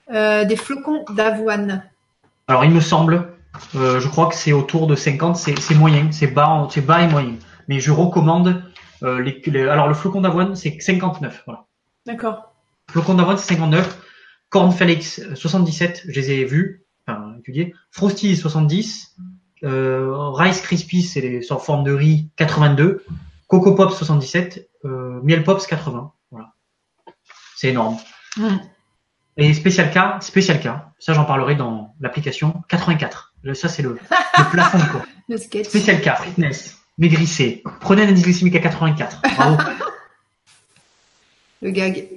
des flocons d'avoine. Alors il me semble, je crois que c'est autour de 50, c'est moyen, c'est bas, c'est bas et moyen. Mais je recommande les, alors le flocon d'avoine c'est 59, voilà. D'accord. Flocon d'avoine c'est 59. Cornflakes 77, je les ai vus, enfin étudiés. Frosty 70, euh, Rice Krispies, c'est les sur forme de riz 82, Coco Pops 77, euh, Miel Pops 80. Voilà, c'est énorme. Et Special K, Special K, ça j'en parlerai dans l'application 84. Ça c'est le, le plafond quoi. Le sketch. Special K, fitness, maigrissez, prenez un indice glycémique à 84. Bravo. le gag.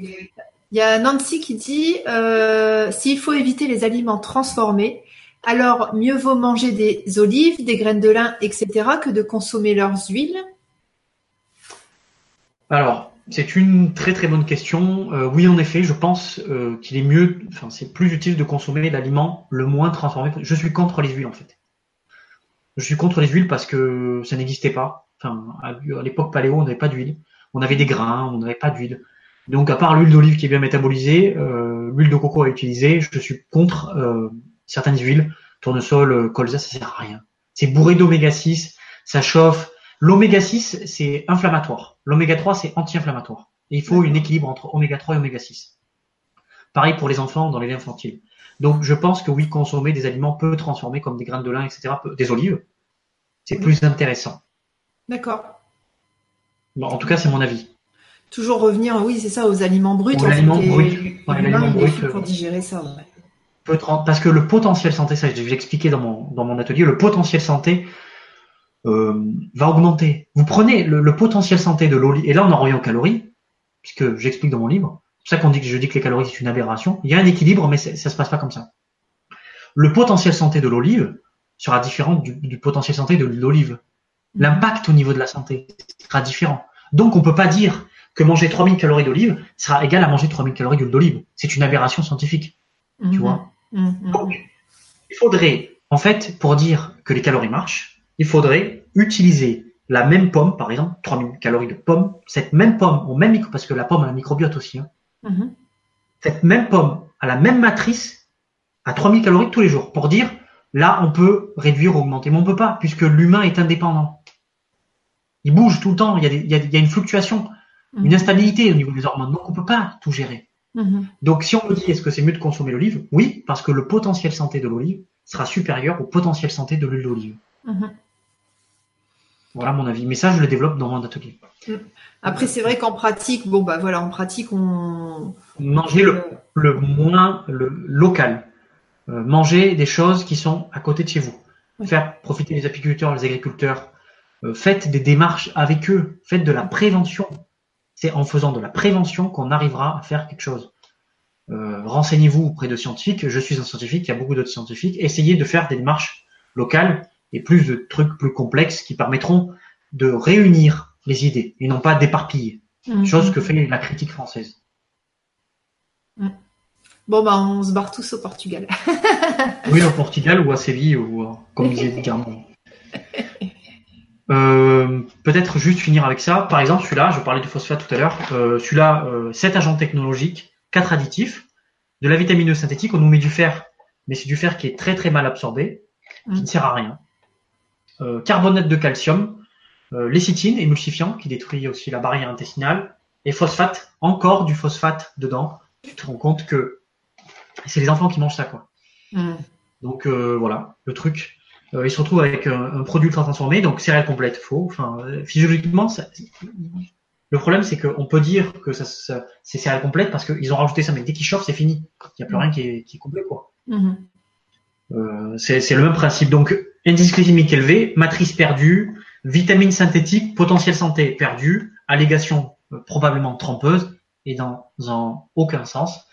Il y a Nancy qui dit euh, s'il faut éviter les aliments transformés, alors mieux vaut manger des olives, des graines de lin, etc., que de consommer leurs huiles. Alors, c'est une très très bonne question. Euh, oui, en effet, je pense euh, qu'il est mieux, enfin, c'est plus utile de consommer l'aliment le moins transformé. Je suis contre les huiles en fait. Je suis contre les huiles parce que ça n'existait pas. À l'époque paléo, on n'avait pas d'huile. On avait des grains, on n'avait pas d'huile. Donc à part l'huile d'olive qui est bien métabolisée, euh, l'huile de coco à utiliser, je suis contre euh, certaines huiles, tournesol, euh, colza, ça sert à rien. C'est bourré d'oméga 6, ça chauffe. L'oméga 6, c'est inflammatoire. L'oméga 3, c'est anti-inflammatoire. Il faut un équilibre entre oméga 3 et oméga 6. Pareil pour les enfants dans les lait infantile. Donc je pense que oui, consommer des aliments peu transformés comme des graines de lin, etc., des olives, c'est plus intéressant. D'accord. Bon, en tout cas, c'est mon avis. Toujours revenir, oui, c'est ça, aux aliments bruts. Aux aliments bruts. pour digérer ça. Parce que le potentiel santé, ça je dans mon, dans mon atelier, le potentiel santé euh, va augmenter. Vous prenez le, potentiel santé de l'olive, et là on en revient aux calories, puisque j'explique dans mon livre. C'est ça qu'on dit que je dis que les calories c'est une aberration. Il y a un équilibre, mais ça se passe pas comme ça. Le potentiel santé de l'olive sera différent du, du potentiel santé de l'olive. L'impact au niveau de la santé sera différent. Donc on peut pas dire que manger 3000 calories d'olive sera égal à manger 3000 calories d'huile d'olive. C'est une aberration scientifique. Tu mhm. vois mhm. Donc, il faudrait, en fait, pour dire que les calories marchent, il faudrait utiliser la même pomme, par exemple, 3000 calories de pomme, cette même pomme, au même parce que la pomme a un microbiote aussi, hein. mhm. cette même pomme a la même matrice à 3000 calories tous les jours, pour dire là, on peut réduire, augmenter, mais on peut pas, puisque l'humain est indépendant. Il bouge tout le temps, il y a, il y a, une fluctuation, une mhm. instabilité au niveau des hormones, donc on peut pas tout gérer. Mhm. Donc si on me dit est-ce que c'est mieux de consommer l'olive? Oui, parce que le potentiel santé de l'olive sera supérieur au potentiel santé de l'huile d'olive. Mhm. Voilà mon avis. Mais ça, je le développe dans mon atelier. Après, c'est vrai qu'en pratique, bon bah voilà, en pratique, on manger le, le moins le local. Euh, manger des choses qui sont à côté de chez vous. Faire profiter les apiculteurs, les agriculteurs. Euh, faites des démarches avec eux. Faites de la prévention. C'est en faisant de la prévention qu'on arrivera à faire quelque chose. Euh, renseignez-vous auprès de scientifiques. Je suis un scientifique, il y a beaucoup d'autres scientifiques. Essayez de faire des démarches locales et plus de trucs plus complexes qui permettront de réunir les idées et non pas d'éparpiller. Mhm. Chose que fait la critique française. Bon, bah, on se barre tous au Portugal. oui, au Portugal ou à Séville, ou comme disait Guillermo. Euh, peut-être juste finir avec ça. Par exemple, celui-là, je parlais du phosphate tout à l'heure. Euh, celui-là, euh, 7 agents technologiques, 4 additifs, de la vitamine E synthétique. On nous met du fer, mais c'est du fer qui est très très mal absorbé, qui ne mm. sert à rien. Euh, carbonate de calcium, euh, lécithine, émulsifiant, qui détruit aussi la barrière intestinale, et phosphate, encore du phosphate dedans. Tu te rends compte que c'est les enfants qui mangent ça, quoi. Mm. Donc euh, voilà, le truc. Euh, ils se retrouvent avec un, produit ultra transformé, donc céréales complètes, faux. Enfin, euh, physiologiquement, ça, le problème c'est qu'on peut dire que ça, ça c'est céréales complètes parce qu'ils ont rajouté ça, mais dès qu'ils chauffent, c'est fini. Il n'y a plus rien qui est, qui est complet, quoi. Mm-hmm. Euh, c'est le même principe. Donc, indice glycémique élevé, matrice perdue, vitamine synthétique, potentiel santé perdu, allégation probablement trompeuse et dans, dans aucun sens.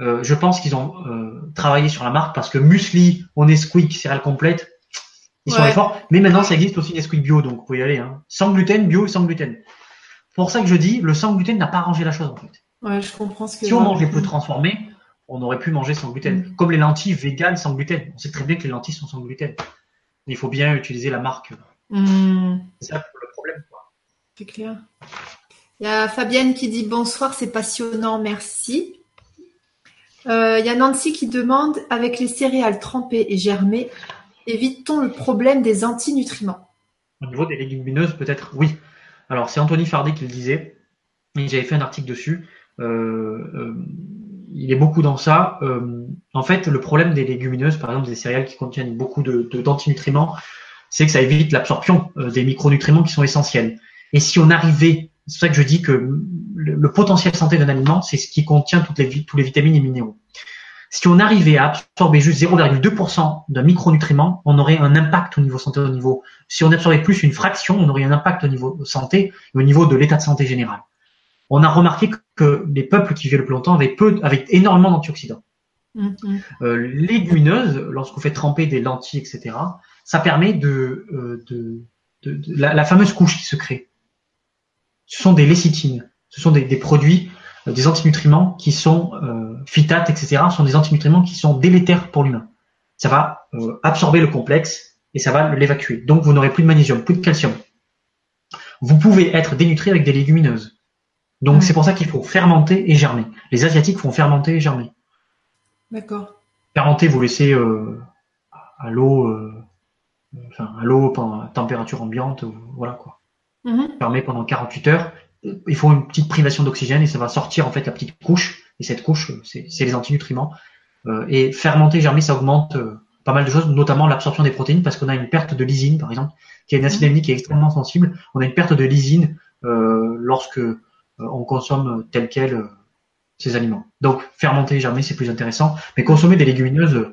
Euh, je pense qu'ils ont euh, travaillé sur la marque parce que muesli, on est squeak, céréales complètes, ils sont forts. Mais maintenant, ça existe aussi Nesquik bio, donc vous pouvez y aller. Hein. Sans gluten, bio et sans gluten. Pour ça que je dis, le sans gluten n'a pas arrangé la chose en fait. Ouais, je comprends ce que. Si on mangeait peu transformés, on aurait pu manger sans gluten. Mm. Comme les lentilles véganes sans gluten. On sait très bien que les lentilles sont sans gluten. Il faut bien utiliser la marque. Mm. C'est ça le problème. C'est clair. Il y a Fabienne qui dit bonsoir, c'est passionnant, merci. Euh, il y a Nancy qui demande avec les céréales trempées et germées, évite-t-on le problème des antinutriments Au niveau des légumineuses, peut-être oui. Alors c'est Anthony Fardy qui le disait, et j'avais fait un article dessus. Euh, euh, il est beaucoup dans ça. en fait, le problème des légumineuses, par exemple des céréales qui contiennent beaucoup d'antinutriments, c'est que ça évite l'absorption des micronutriments qui sont essentiels. Et si on arrivait c'est pour ça que je dis que le, potentiel santé d'un aliment, c'est ce qui contient toutes tous les vitamines et minéraux. Si on arrivait à absorber juste 0,2% d'un micronutriment, on aurait un impact au niveau santé, au niveau. Si on absorbait plus une fraction, on aurait un impact au niveau santé et au niveau de l'état de santé général. On a remarqué que les peuples qui vivaient le plus longtemps avaient peu, avaient énormément d'antioxydants. Mm-hmm. Euh, légumineuses, lorsqu'on fait tremper des lentilles, etc., ça permet de, euh, de, de, la, la, fameuse couche qui se crée ce sont des lécithines. Ce sont des, produits, euh, des antinutriments qui sont euh, phytates, etc. Sont des antinutriments qui sont délétères pour l'humain. Ça va euh, absorber le complexe et ça va l'évacuer. Donc vous n'aurez plus de magnésium, plus de calcium. Vous pouvez être dénutri avec des légumineuses. Donc mmh. c'est pour ça qu'il faut fermenter et germer. Les asiatiques font fermenter et germer. D'accord. Fermenter, vous laissez euh, à l'eau, euh, enfin à l'eau à température ambiante, voilà quoi. Mhm. Fermé pendant 48 heures. Il faut une petite privation d'oxygène et ça va sortir en fait la petite couche. Et cette couche, c'est les antinutriments. Euh, et fermenter, germer, ça augmente euh, pas mal de choses, notamment l'absorption des protéines, parce qu'on a une perte de lysine, par exemple, qui est une acide aminique qui est extrêmement sensible. On a une perte de lysine euh, lorsque euh, on consomme tel quel ces aliments. Donc fermenter, germer, c'est plus intéressant. Mais consommer des légumineuses,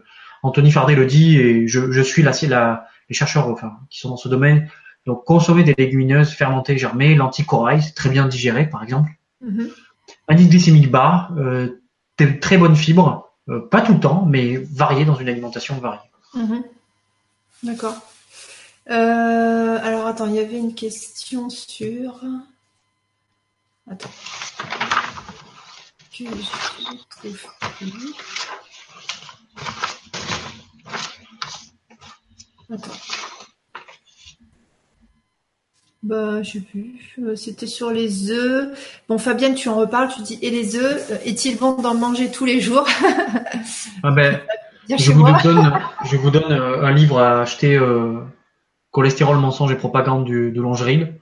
Anthony Fardet le dit, et je, je suis là, la, les chercheurs enfin, qui sont dans ce domaine donc, consommer des légumineuses fermentées, germées, lentilles corail, c'est très bien digéré, par exemple. Mm Indice glycémique bas, très bonnes fibres, euh, pas tout le temps, mais variées dans une alimentation variée. Mhm. D'accord. Euh, alors, attends, il y avait une question sur. Attends. Que je trouve Attends. Bah, je sais plus. Euh, c'était sur les œufs. Bon, Fabienne, tu en reparles. Tu dis et les œufs, euh, est-il bon d'en manger tous les jours? Ah ben, je, vous donne, je vous donne un livre à acheter, euh, Cholestérol, mensonge et propagande du, de Longeril.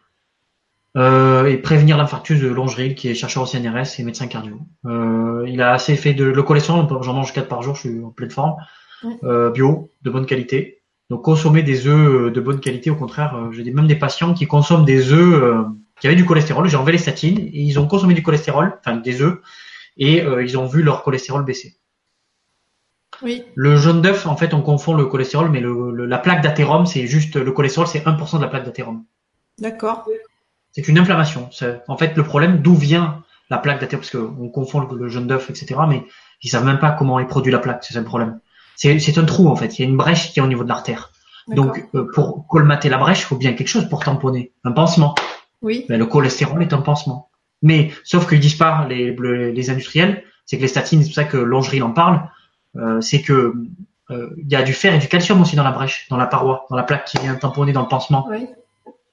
Euh, et prévenir l'infarctus de Longeril, qui est chercheur au CNRS et médecin cardio. Euh, il a assez fait de le cholestérol, j'en mange 4 par jour, je suis en pleine forme. Euh, bio, de bonne qualité. Donc consommer des œufs de bonne qualité, au contraire, j'ai même des patients qui consomment des œufs qui avaient du cholestérol, j'ai enlevé les statines, et ils ont consommé du cholestérol, enfin des œufs, et ils ont vu leur cholestérol baisser. Oui. Le jaune d'œuf, en fait, on confond le cholestérol, mais le, la plaque d'athérome, c'est juste le cholestérol, c'est 1% de la plaque d'athérome. D'accord. C'est une inflammation. En fait, le problème, d'où vient la plaque d'athérome, parce qu'on confond le, jaune d'œuf, etc., mais ils savent même pas comment est produit la plaque, c'est ça le problème. C'est un trou, en fait. Il y a une brèche qui est au niveau de l'artère. Donc, euh, pour colmater la brèche, il faut bien quelque chose pour tamponner. Un pansement. Oui. Mais le cholestérol est un pansement. Mais, sauf qu'ils disent pas, les, les industriels, c'est que les statines, c'est pour ça que Longerie en parle, euh, c'est que euh, il y a du fer et du calcium aussi dans la brèche, dans la paroi, dans la plaque qui vient tamponner dans le pansement. Oui.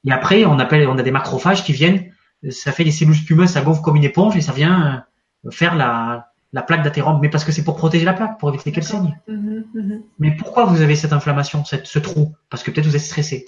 Et après, on appelle, on a des macrophages qui viennent, ça fait des cellules spumeuses, ça gonfle comme une éponge et ça vient euh, faire la, la plaque d'athérome. Mais parce que c'est pour protéger la plaque, pour éviter qu'elle saigne. Mhm, mhm. Mais pourquoi vous avez cette inflammation, cette, ce trou? Parce que peut-être vous êtes stressé.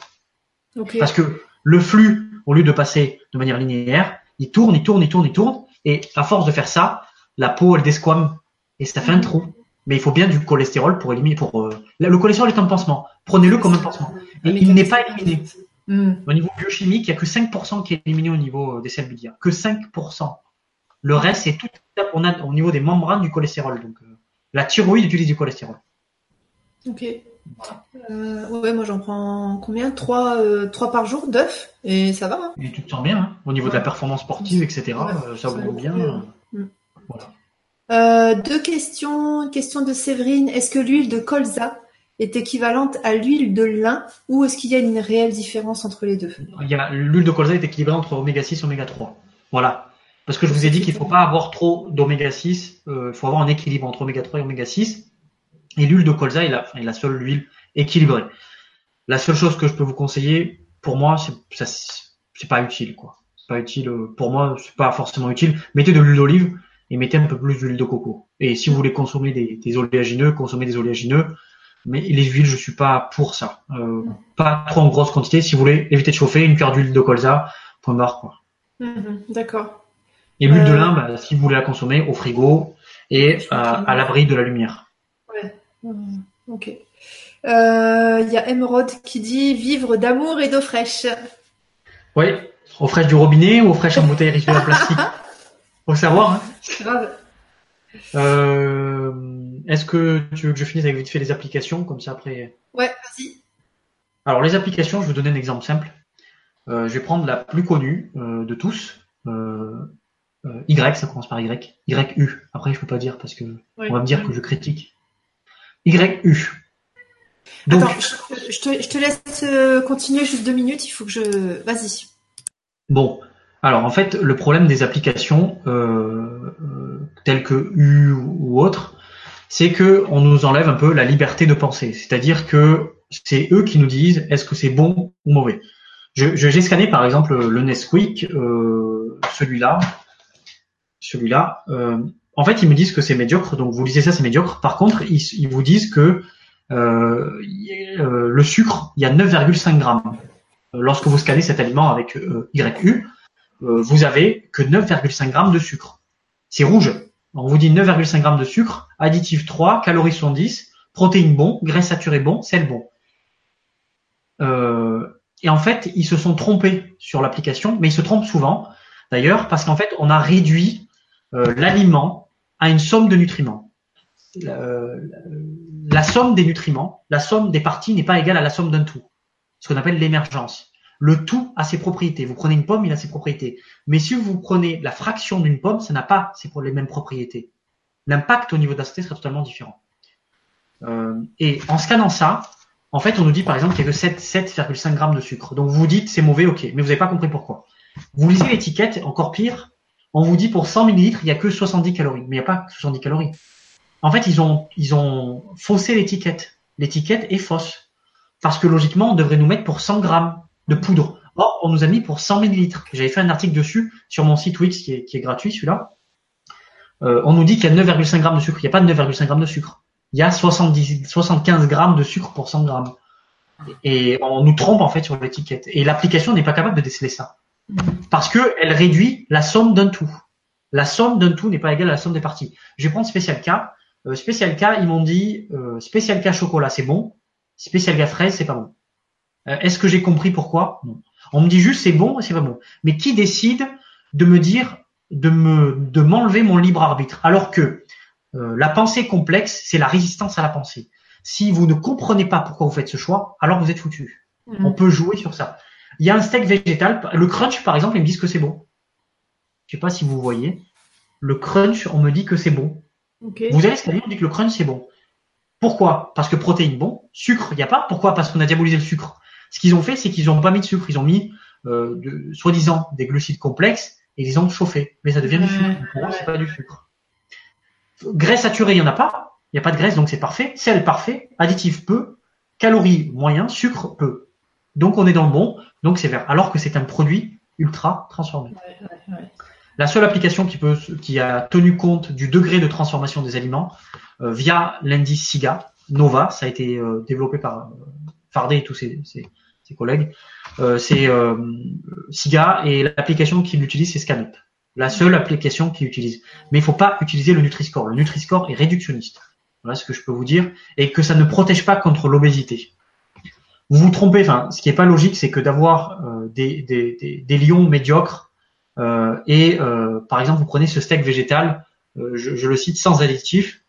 Okay. Parce que le flux, au lieu de passer de manière linéaire, il tourne, il tourne, il tourne, il tourne. Et à force de faire ça, la peau, elle desquame et ça fait un trou mais il faut bien du cholestérol pour éliminer. Pour euh, le cholestérol est un pansement. Prenez-le comme un pansement. Et il n'est pas éliminé. Au niveau biochimique, il n'y a que 5% qui est éliminé au niveau des cellules biliaires. Que 5%. Le reste, c'est tout. On a au niveau des membranes du cholestérol. Donc, euh, la thyroïde utilise du cholestérol. Ok. Euh, ouais, moi j'en prends combien? 3, euh, par jour d'œufs et ça va. Hein et tu te sens bien hein au niveau de la performance sportive, etc. ça va bien. Voilà. Euh, deux questions. Question de Séverine. Est-ce que l'huile de colza est équivalente à l'huile de lin ou est-ce qu'il y a une réelle différence entre les deux? L'huile de colza est équilibrée entre oméga 6 et oméga 3. Voilà. Parce que je vous ai dit qu'il ne faut pas avoir trop d'oméga 6. Euh, il faut avoir un équilibre entre oméga 3 et oméga 6. Et l'huile de colza est la, est la seule huile équilibrée. La seule chose que je peux vous conseiller, pour moi, c'est pas utile. quoi. C'est pas utile. Euh, pour moi, c'est pas forcément utile. Mettez de l'huile d'olive et mettez un peu plus d'huile de coco. Et si vous voulez consommer des, des oléagineux, consommez des oléagineux. Mais les huiles, je suis pas pour ça. Euh, pas trop en grosse quantité. Si vous voulez éviter de chauffer, une cuillère d'huile de colza, point barre. Mhm, d'accord. Et l'huile de euh, lin, bah, si vous voulez la consommer, au frigo et à l'abri de la lumière. Ouais. Mhm, ok. Il euh, y a Emerald qui dit vivre d'amour et d'eau fraîche. Oui, eau fraîche du robinet ou eau fraîche en bouteille riche en plastique? Faut savoir. Hein. Grave. Euh, Est-ce que tu veux que je finisse avec vite fait les applications comme ça après? Ouais, vas-y. Alors les applications, je vais vous donner un exemple simple. Euh, je vais prendre la plus connue de tous. Euh, y, ça commence par Y. YU. Après, je peux pas dire parce que on va me dire que je critique. YU. Donc, Attends, je, te, je te laisse euh, continuer juste deux minutes. Il faut que je. Vas-y. Bon, alors en fait, le problème des applications euh, euh, telles que U ou autres, c'est que on nous enlève un peu la liberté de penser. C'est-à-dire que c'est eux qui nous disent est-ce que c'est bon ou mauvais. Je, j'ai scanné par exemple le Nesquik, euh, celui-là, celui-là. en fait, ils me disent que c'est médiocre, donc vous lisez ça, c'est médiocre. Par contre, ils, vous disent que le sucre, il y a 9,5 grammes. Lorsque vous scannez cet aliment avec YU, euh, vous avez que 9,5 grammes de sucre. C'est rouge. On vous dit 9,5 grammes de sucre, additif 3, calories 110, protéines bon, graisses saturées bon, sel bon. Euh, et en fait, ils se sont trompés sur l'application, mais ils se trompent souvent, d'ailleurs, parce qu'en fait, on a réduit euh, l'aliment à une somme de nutriments. la somme des nutriments, la somme des parties n'est pas égale à la somme d'un tout, ce qu'on appelle l'émergence. Le tout a ses propriétés. Vous prenez une pomme, il a ses propriétés. Mais si vous prenez la fraction d'une pomme, ça n'a pas les mêmes propriétés. L'impact au niveau de la santé sera totalement différent. Euh, et en scannant ça, en fait, on nous dit par exemple qu'il y a que 7,5 grammes de sucre. Donc vous vous dites c'est mauvais, ok, mais vous n'avez pas compris pourquoi. Vous lisez l'étiquette, encore pire, on vous dit pour 100 millilitres, il n'y a que 70 calories. Mais il n'y a pas 70 calories. En fait, ils ont, ils ont faussé l'étiquette. L'étiquette est fausse. Parce que logiquement, on devrait nous mettre pour 100 grammes de poudre. Or, on nous a mis pour 100 millilitres. J'avais fait un article dessus sur mon site Wix qui est, qui est gratuit, celui-là. Euh, on nous dit qu'il y a 9,5 grammes de sucre. Il n'y a pas de 9,5 grammes de sucre. il y a 70, 75 grammes de sucre pour 100 grammes. Et on nous trompe en fait sur l'étiquette. Et l'application n'est pas capable de déceler ça. Parce que elle réduit la somme d'un tout. La somme d'un tout n'est pas égale à la somme des parties. Je vais prendre Spécial K. Euh, spécial K, ils m'ont dit euh, Spécial K chocolat, c'est bon. Spécial K fraise, c'est pas bon. Euh, Est-ce que j'ai compris pourquoi? Non. On me dit juste c'est bon et c'est pas bon. Mais qui décide de me dire de me de m'enlever mon libre arbitre? Alors que euh, la pensée complexe, c'est la résistance à la pensée. Si vous ne comprenez pas pourquoi vous faites ce choix, alors vous êtes foutu. Mhm. On peut jouer sur ça. Il y a un steak végétal, le crunch par exemple, ils me disent que c'est bon. Je sais pas si vous voyez. Le crunch, on me dit que c'est bon. Vous allez scanner, on dit que le crunch c'est bon. Pourquoi? Parce que protéines bon, sucre il n'y a pas. Pourquoi? Parce qu'on a diabolisé le sucre. Ce qu'ils ont fait, c'est qu'ils n'ont pas mis de sucre, ils ont mis euh, de- soi-disant des glucides complexes et ils ont chauffé. Mais ça devient du sucre. Pour c'est pas du sucre. Graisse saturée, il n'y en a pas. Il n'y a pas de graisse, donc c'est parfait. Sel, parfait. Additif, peu. Calories, moyen. Sucre, peu. Donc on est dans le bon. Donc c'est vert. Alors que c'est un produit ultra transformé. Ouais, ouais, ouais. La seule application qui, peut, qui a tenu compte du degré de transformation des aliments euh, via l'indice SIGA, Nova, ça a été euh, développé par euh, Fardet et tous ses, ses- ses collègues, euh, c'est SIGA et l'application qu'il utilise c'est ScanUp. La seule application qu'il utilise. Mais il faut pas utiliser le Nutri-Score. Le Nutri-Score est réductionniste. Voilà ce que je peux vous dire. Et que ça ne protège pas contre l'obésité. Vous vous trompez, enfin, ce qui est pas logique, c'est que d'avoir euh, des, des, des, des lions médiocres euh, et euh, par exemple, vous prenez ce steak végétal, euh, je, je le cite sans additif,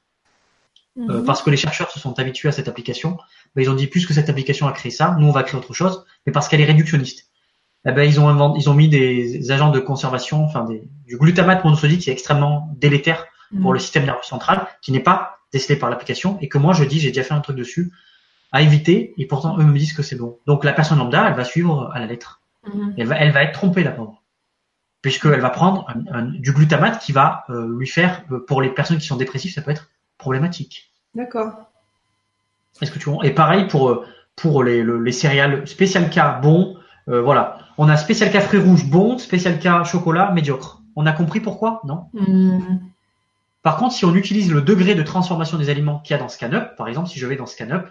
euh, Mhm. parce que les chercheurs se sont habitués à cette application. Ben, ils ont dit plus que cette application a créé ça, nous on va créer autre chose, mais parce qu'elle est réductionniste. Eh ben, ils ont inventé, ils ont mis des agents de conservation, enfin des, du glutamate monosodique qui est extrêmement délétère pour le système nerveux central, qui n'est pas décelé par l'application, et que moi je dis, j'ai déjà fait un truc dessus, à éviter, et pourtant eux me disent que c'est bon. Donc la personne lambda, elle va suivre à la lettre. Mhm. Elle va, elle va être trompée la pauvre, puisqu'elle va prendre un- un- du glutamate qui va euh, lui faire, euh, pour les personnes qui sont dépressives, ça peut être problématique. D'accord. Est-ce que tu vois Et pareil pour euh, pour les, le- les céréales spécial K bon, euh, voilà. On a spécial K fruits rouges bon, spécial K chocolat médiocre. On a compris pourquoi? Non Mhm. Par contre, si on utilise le degré de transformation des aliments qu'il y a dans ScanUp, par exemple, si je vais dans ScanUp,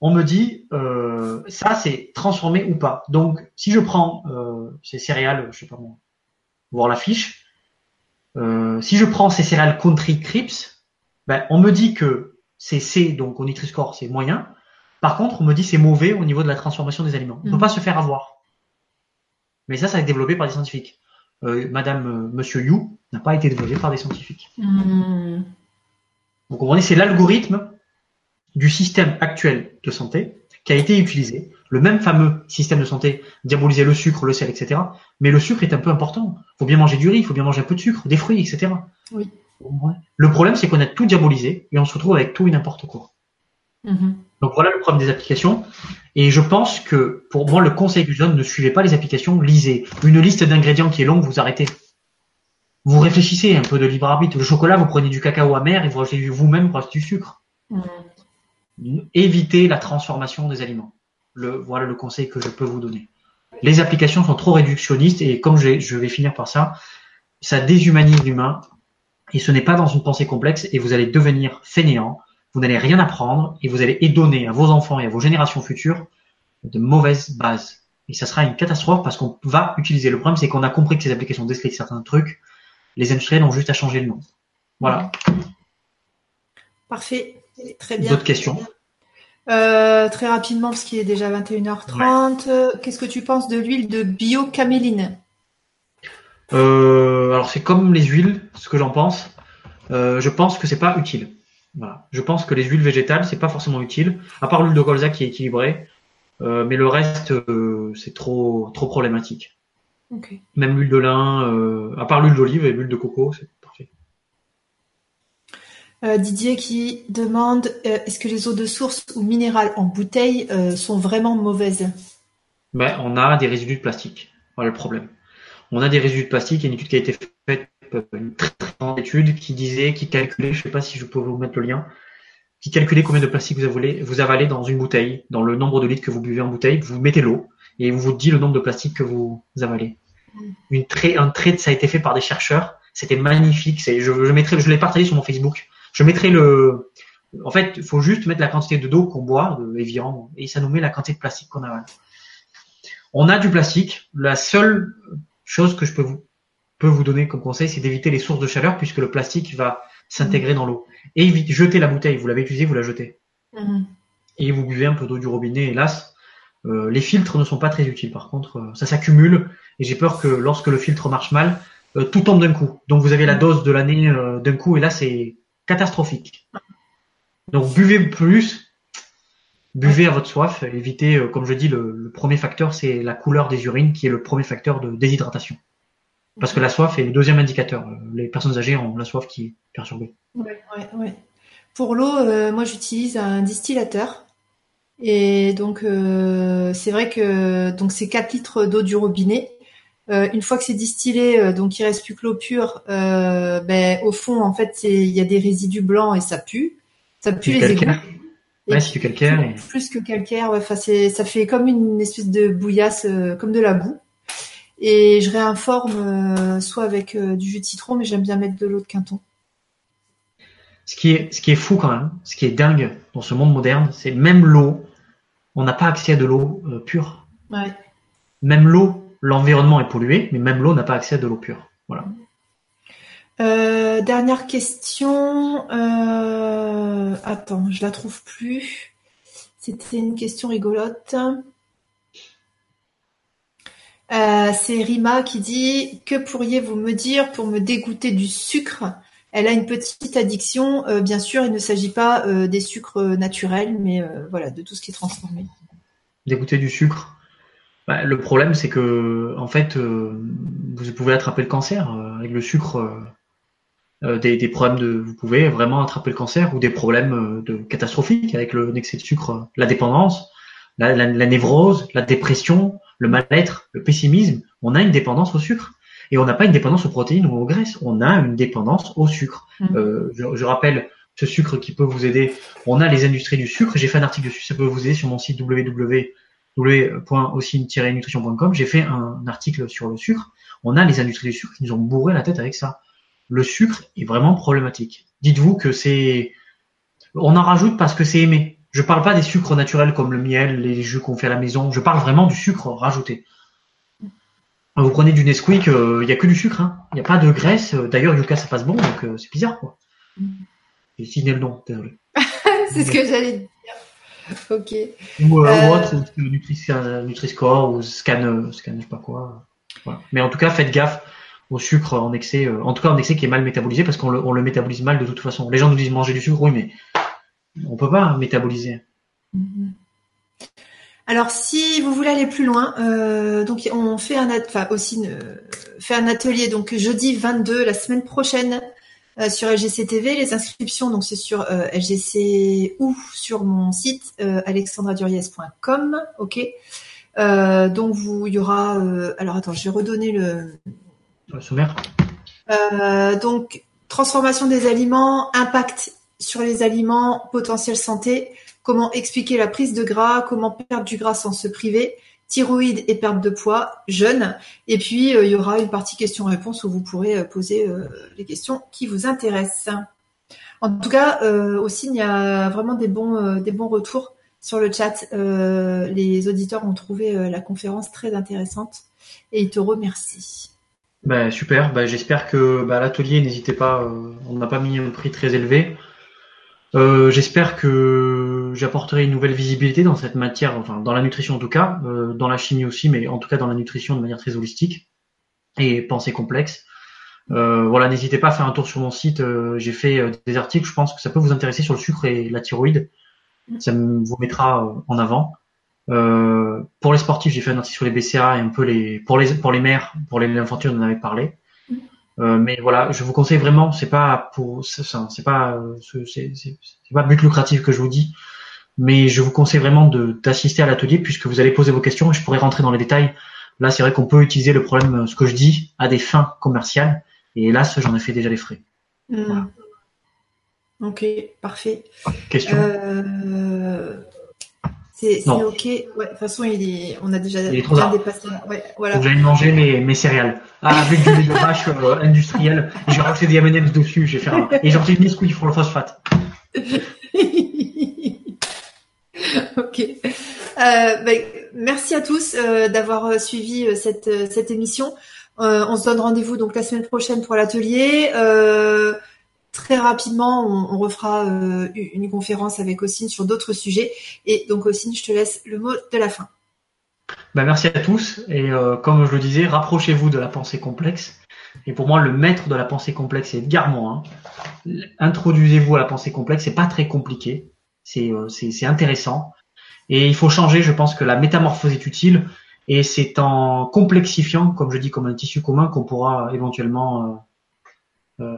on me dit euh, ça c'est transformé ou pas. Donc, si je prends euh, ces céréales, je sais pas moi, voir la fiche, euh, si je prends ces céréales Country Crips, ben, on me dit que c'est C, donc au Nutri-Score c'est moyen. Par contre, on me dit c'est mauvais au niveau de la transformation des aliments. On ne peut Mhm. pas se faire avoir. Mais ça, ça a été développé par des scientifiques. Euh, Madame, Monsieur You n'a pas été développé par des scientifiques. Mhm. Vous comprenez, c'est l'algorithme du système actuel de santé qui a été utilisé. Le même fameux système de santé, diaboliser le sucre, le sel, etc. Mais le sucre est un peu important. Il faut bien manger du riz, il faut bien manger un peu de sucre, des fruits, etc. Oui. Le problème, c'est qu'on a tout diabolisé et on se retrouve avec tout et n'importe quoi. Mhm. Donc voilà le problème des applications. Et je pense que pour moi, le conseil que je donne, ne suivez pas les applications, lisez. Une liste d'ingrédients qui est longue, vous arrêtez. Vous réfléchissez un peu de libre arbitre. Le chocolat, vous prenez du cacao amer et vous rajoutez vous-même, du sucre. Mhm. Évitez la transformation des aliments. Voilà le conseil que je peux vous donner. Les applications sont trop réductionnistes et comme je, vais finir par ça, ça déshumanise l'humain et ce n'est pas dans une pensée complexe et vous allez devenir fainéant, vous n'allez rien apprendre et vous allez donner à vos enfants et à vos générations futures de mauvaises bases. Et ça sera une catastrophe parce qu'on va utiliser. Le problème, c'est qu'on a compris que ces applications décelent certains trucs. Les industriels ont juste à changer le nom. Voilà. Parfait. Très bien. D'autres questions Euh, très rapidement, parce qu'il est déjà 21h30. euh, Qu'est-ce que tu penses de l'huile de biocaméline? Euh, alors c'est comme les huiles, ce que j'en pense. Euh, je pense que c'est pas utile. Voilà. Je pense que les huiles végétales c'est pas forcément utile, à part l'huile de colza qui est équilibrée, euh, mais le reste c'est trop trop problématique. Même l'huile de lin, à part l'huile d'olive et l'huile de coco, c'est Didier qui demande euh, est-ce que les eaux de source ou minérales en bouteille euh, sont vraiment mauvaises? Ben, on a des résidus de plastique. Voilà le problème. On a des résidus de plastique. Il y a une étude qui a été faite, euh, une très, très grande étude qui disait, qui calculait, je sais pas si je peux vous mettre le lien, qui calculait combien de plastique vous avalez, vous dans une bouteille, dans le nombre de litres que vous buvez en bouteille. Vous mettez l'eau et vous vous dit le nombre de plastique que vous avalez. Une trait, un trait, ça a été fait par des chercheurs. C'était magnifique. Je l'ai partagé sur mon Facebook. Je mettrai le, En fait, il faut juste mettre la quantité de d'eau qu'on boit, de Evian, et ça nous met la quantité de plastique qu'on a. On a du plastique. La seule chose que je peux vous, peux vous donner comme conseil, c'est d'éviter les sources de chaleur puisque le plastique va s'intégrer dans l'eau. Et évite, jetez la bouteille. Vous l'avez utilisée, vous la jetez. Mhm. Et vous buvez un peu d'eau du robinet, hélas. Euh, les filtres ne sont pas très utiles. Par contre, euh, ça s'accumule et j'ai peur que lorsque le filtre marche mal, euh, tout tombe d'un coup. Donc vous avez la dose de l'année d'un coup et là c'est catastrophique. Donc buvez plus, buvez à votre soif, évitez, comme je dis, le, premier facteur c'est la couleur des urines qui est le premier facteur de déshydratation. Parce que la soif est le deuxième indicateur. Les personnes âgées ont la soif qui est perturbée. Pour l'eau, moi j'utilise un distillateur et donc euh, c'est vrai que donc c'est 4 litres d'eau du robinet. Euh, une fois que c'est distillé, euh, donc il reste plus que l'eau pure. ben au fond, en fait, il y a des résidus blancs et ça pue. Ça pue les égouts. Ouais, c'est du calcaire. Plus, que calcaire, ouais. Ça fait comme une espèce de bouillasse, comme de la boue. Et je réinforme soit avec du jus de citron, mais j'aime bien mettre de l'eau de quinton. Ce qui est, ce qui est fou quand même, ce qui est dingue dans ce monde moderne, c'est même l'eau, on n'a pas accès à de l'eau euh, pure. Même l'eau, l'environnement est pollué, mais même l'eau n'a pas accès à de l'eau pure. Voilà. Euh, dernière question. Euh, attends, je la trouve plus. C'était une question rigolote. c'est Rima qui dit Que pourriez-vous me dire pour me dégoûter du sucre? Elle a une petite addiction, euh, bien sûr, il ne s'agit pas euh, des sucres naturels, mais euh, voilà, de tout ce qui est transformé. Dégoûter du sucre? Bah, le problème, c'est que en fait, vous pouvez attraper le cancer avec le sucre. Des, problèmes de, vous pouvez vraiment attraper le cancer ou des problèmes de catastrophiques avec le excès de sucre, la dépendance, la névrose, la dépression, le mal-être, le pessimisme. On a une dépendance au sucre. Et on n'a pas une dépendance aux protéines ou aux graisses, on a une dépendance au sucre. Mm. Euh, je, rappelle ce sucre qui peut vous aider. On a les industries du sucre. J'ai fait un article dessus. Ça peut vous aider sur mon site www.aussi-nutrition.com. J'ai fait un, article sur le sucre. On a les industries du sucre qui nous ont bourré la tête avec ça. Le sucre est vraiment problématique. Dites-vous que c'est, on en rajoute parce que c'est aimé. Je parle pas des sucres naturels comme le miel, les jus qu'on fait à la maison. Je parle vraiment du sucre rajouté. Vous prenez du Nesquik, il euh, n'y a que du sucre, il hein. n'y a pas de graisse. D'ailleurs, Yuka, ça passe bon, donc euh, c'est bizarre, quoi. J'ai signé le nom, désolé. c'est ce que j'allais dire. Ok. Ou, euh, autre, Nutri-Score, ou Scan, Scan, je sais pas quoi. Mais en tout cas, faites gaffe au sucre en excès, en tout cas en excès qui est mal métabolisé, parce qu'on le, métabolise mal de toute façon. Les gens nous disent manger du sucre, oui, mais on peut pas métaboliser. Mm-hmm. Alors, si vous voulez aller plus loin, euh, donc on fait un, enfin aussi fait un atelier donc jeudi 22 la semaine prochaine euh, sur LGC TV. Les inscriptions donc c'est sur euh, LGC ou sur mon site alexandraduriez.com. Ok. donc vous, il y aura. alors attends, je vais redonner le. Le donc transformation des aliments, impact sur les aliments, potentiel santé comment expliquer la prise de gras, comment perdre du gras sans se priver, thyroïde et perte de poids, jeûne. Et puis, euh, il y aura une partie questions-réponses où vous pourrez euh, poser euh, les questions qui vous intéressent. En tout cas, aussi, il y a vraiment des bons, retours sur le chat. les auditeurs ont trouvé la conférence très intéressante et ils te remercient. Ben, super, ben, j'espère que bah, l'atelier, n'hésitez pas, on n'a pas mis un prix très élevé. Euh, j'espère que j'apporterai une nouvelle visibilité dans cette matière, enfin dans la nutrition en tout cas, euh, dans la chimie aussi, mais en tout cas dans la nutrition de manière très holistique et pensée complexe. Euh, voilà, n'hésitez pas à faire un tour sur mon site. J'ai fait des articles, je pense que ça peut vous intéresser sur le sucre et la thyroïde. Ça vous mettra en avant. pour les sportifs, j'ai fait un article sur les BCA et un peu les pour les pour les mères, pour les infantiles, on en avait parlé. Euh, mais voilà, je vous conseille vraiment, c'est pas pour, c'est pas, c'est pas but lucratif que je vous dis, mais je vous conseille vraiment d'assister à l'atelier puisque vous allez poser vos questions et je pourrais rentrer dans les détails. Là, c'est vrai qu'on peut utiliser le problème, ce que je dis, à des fins commerciales. Et là, j'en ai fait déjà les frais. Hmm. Ok, parfait. Question. Euh, c'est ok. Ouais, de toute façon, il est, on a déjà, il est trop déjà dépassé. Ouais, voilà. J'allais manger mes, mes céréales. Ah, avec du lait de vache euh, industriel. J'ai rajouté des M&M's dessus. J'ai fait un... Et j'ai rajouté une Nesquik pour le phosphate. ok. Ben, merci à tous d'avoir suivi cette, cette émission. on se donne rendez-vous donc la semaine prochaine pour l'atelier. Très rapidement, on, refera une conférence avec Ossine sur d'autres sujets. Et donc Ossine, je te laisse le mot de la fin. Ben, merci à tous. Et comme je le disais, rapprochez-vous de la pensée complexe. Et pour moi, le maître de la pensée complexe, c'est Edgar Morin. Introduisez-vous à la pensée complexe, c'est pas très compliqué, euh, c'est intéressant. Et il faut changer, je pense que la métamorphose est utile, et c'est en complexifiant, comme je dis, comme un tissu commun qu'on pourra éventuellement euh, euh,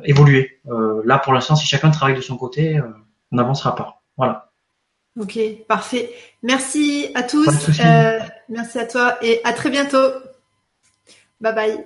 évoluer. là, pour l'instant, si chacun travaille de son côté, on n'avancera pas. Voilà. Ok, parfait. Merci à tous. merci à toi et à très bientôt. Bye bye.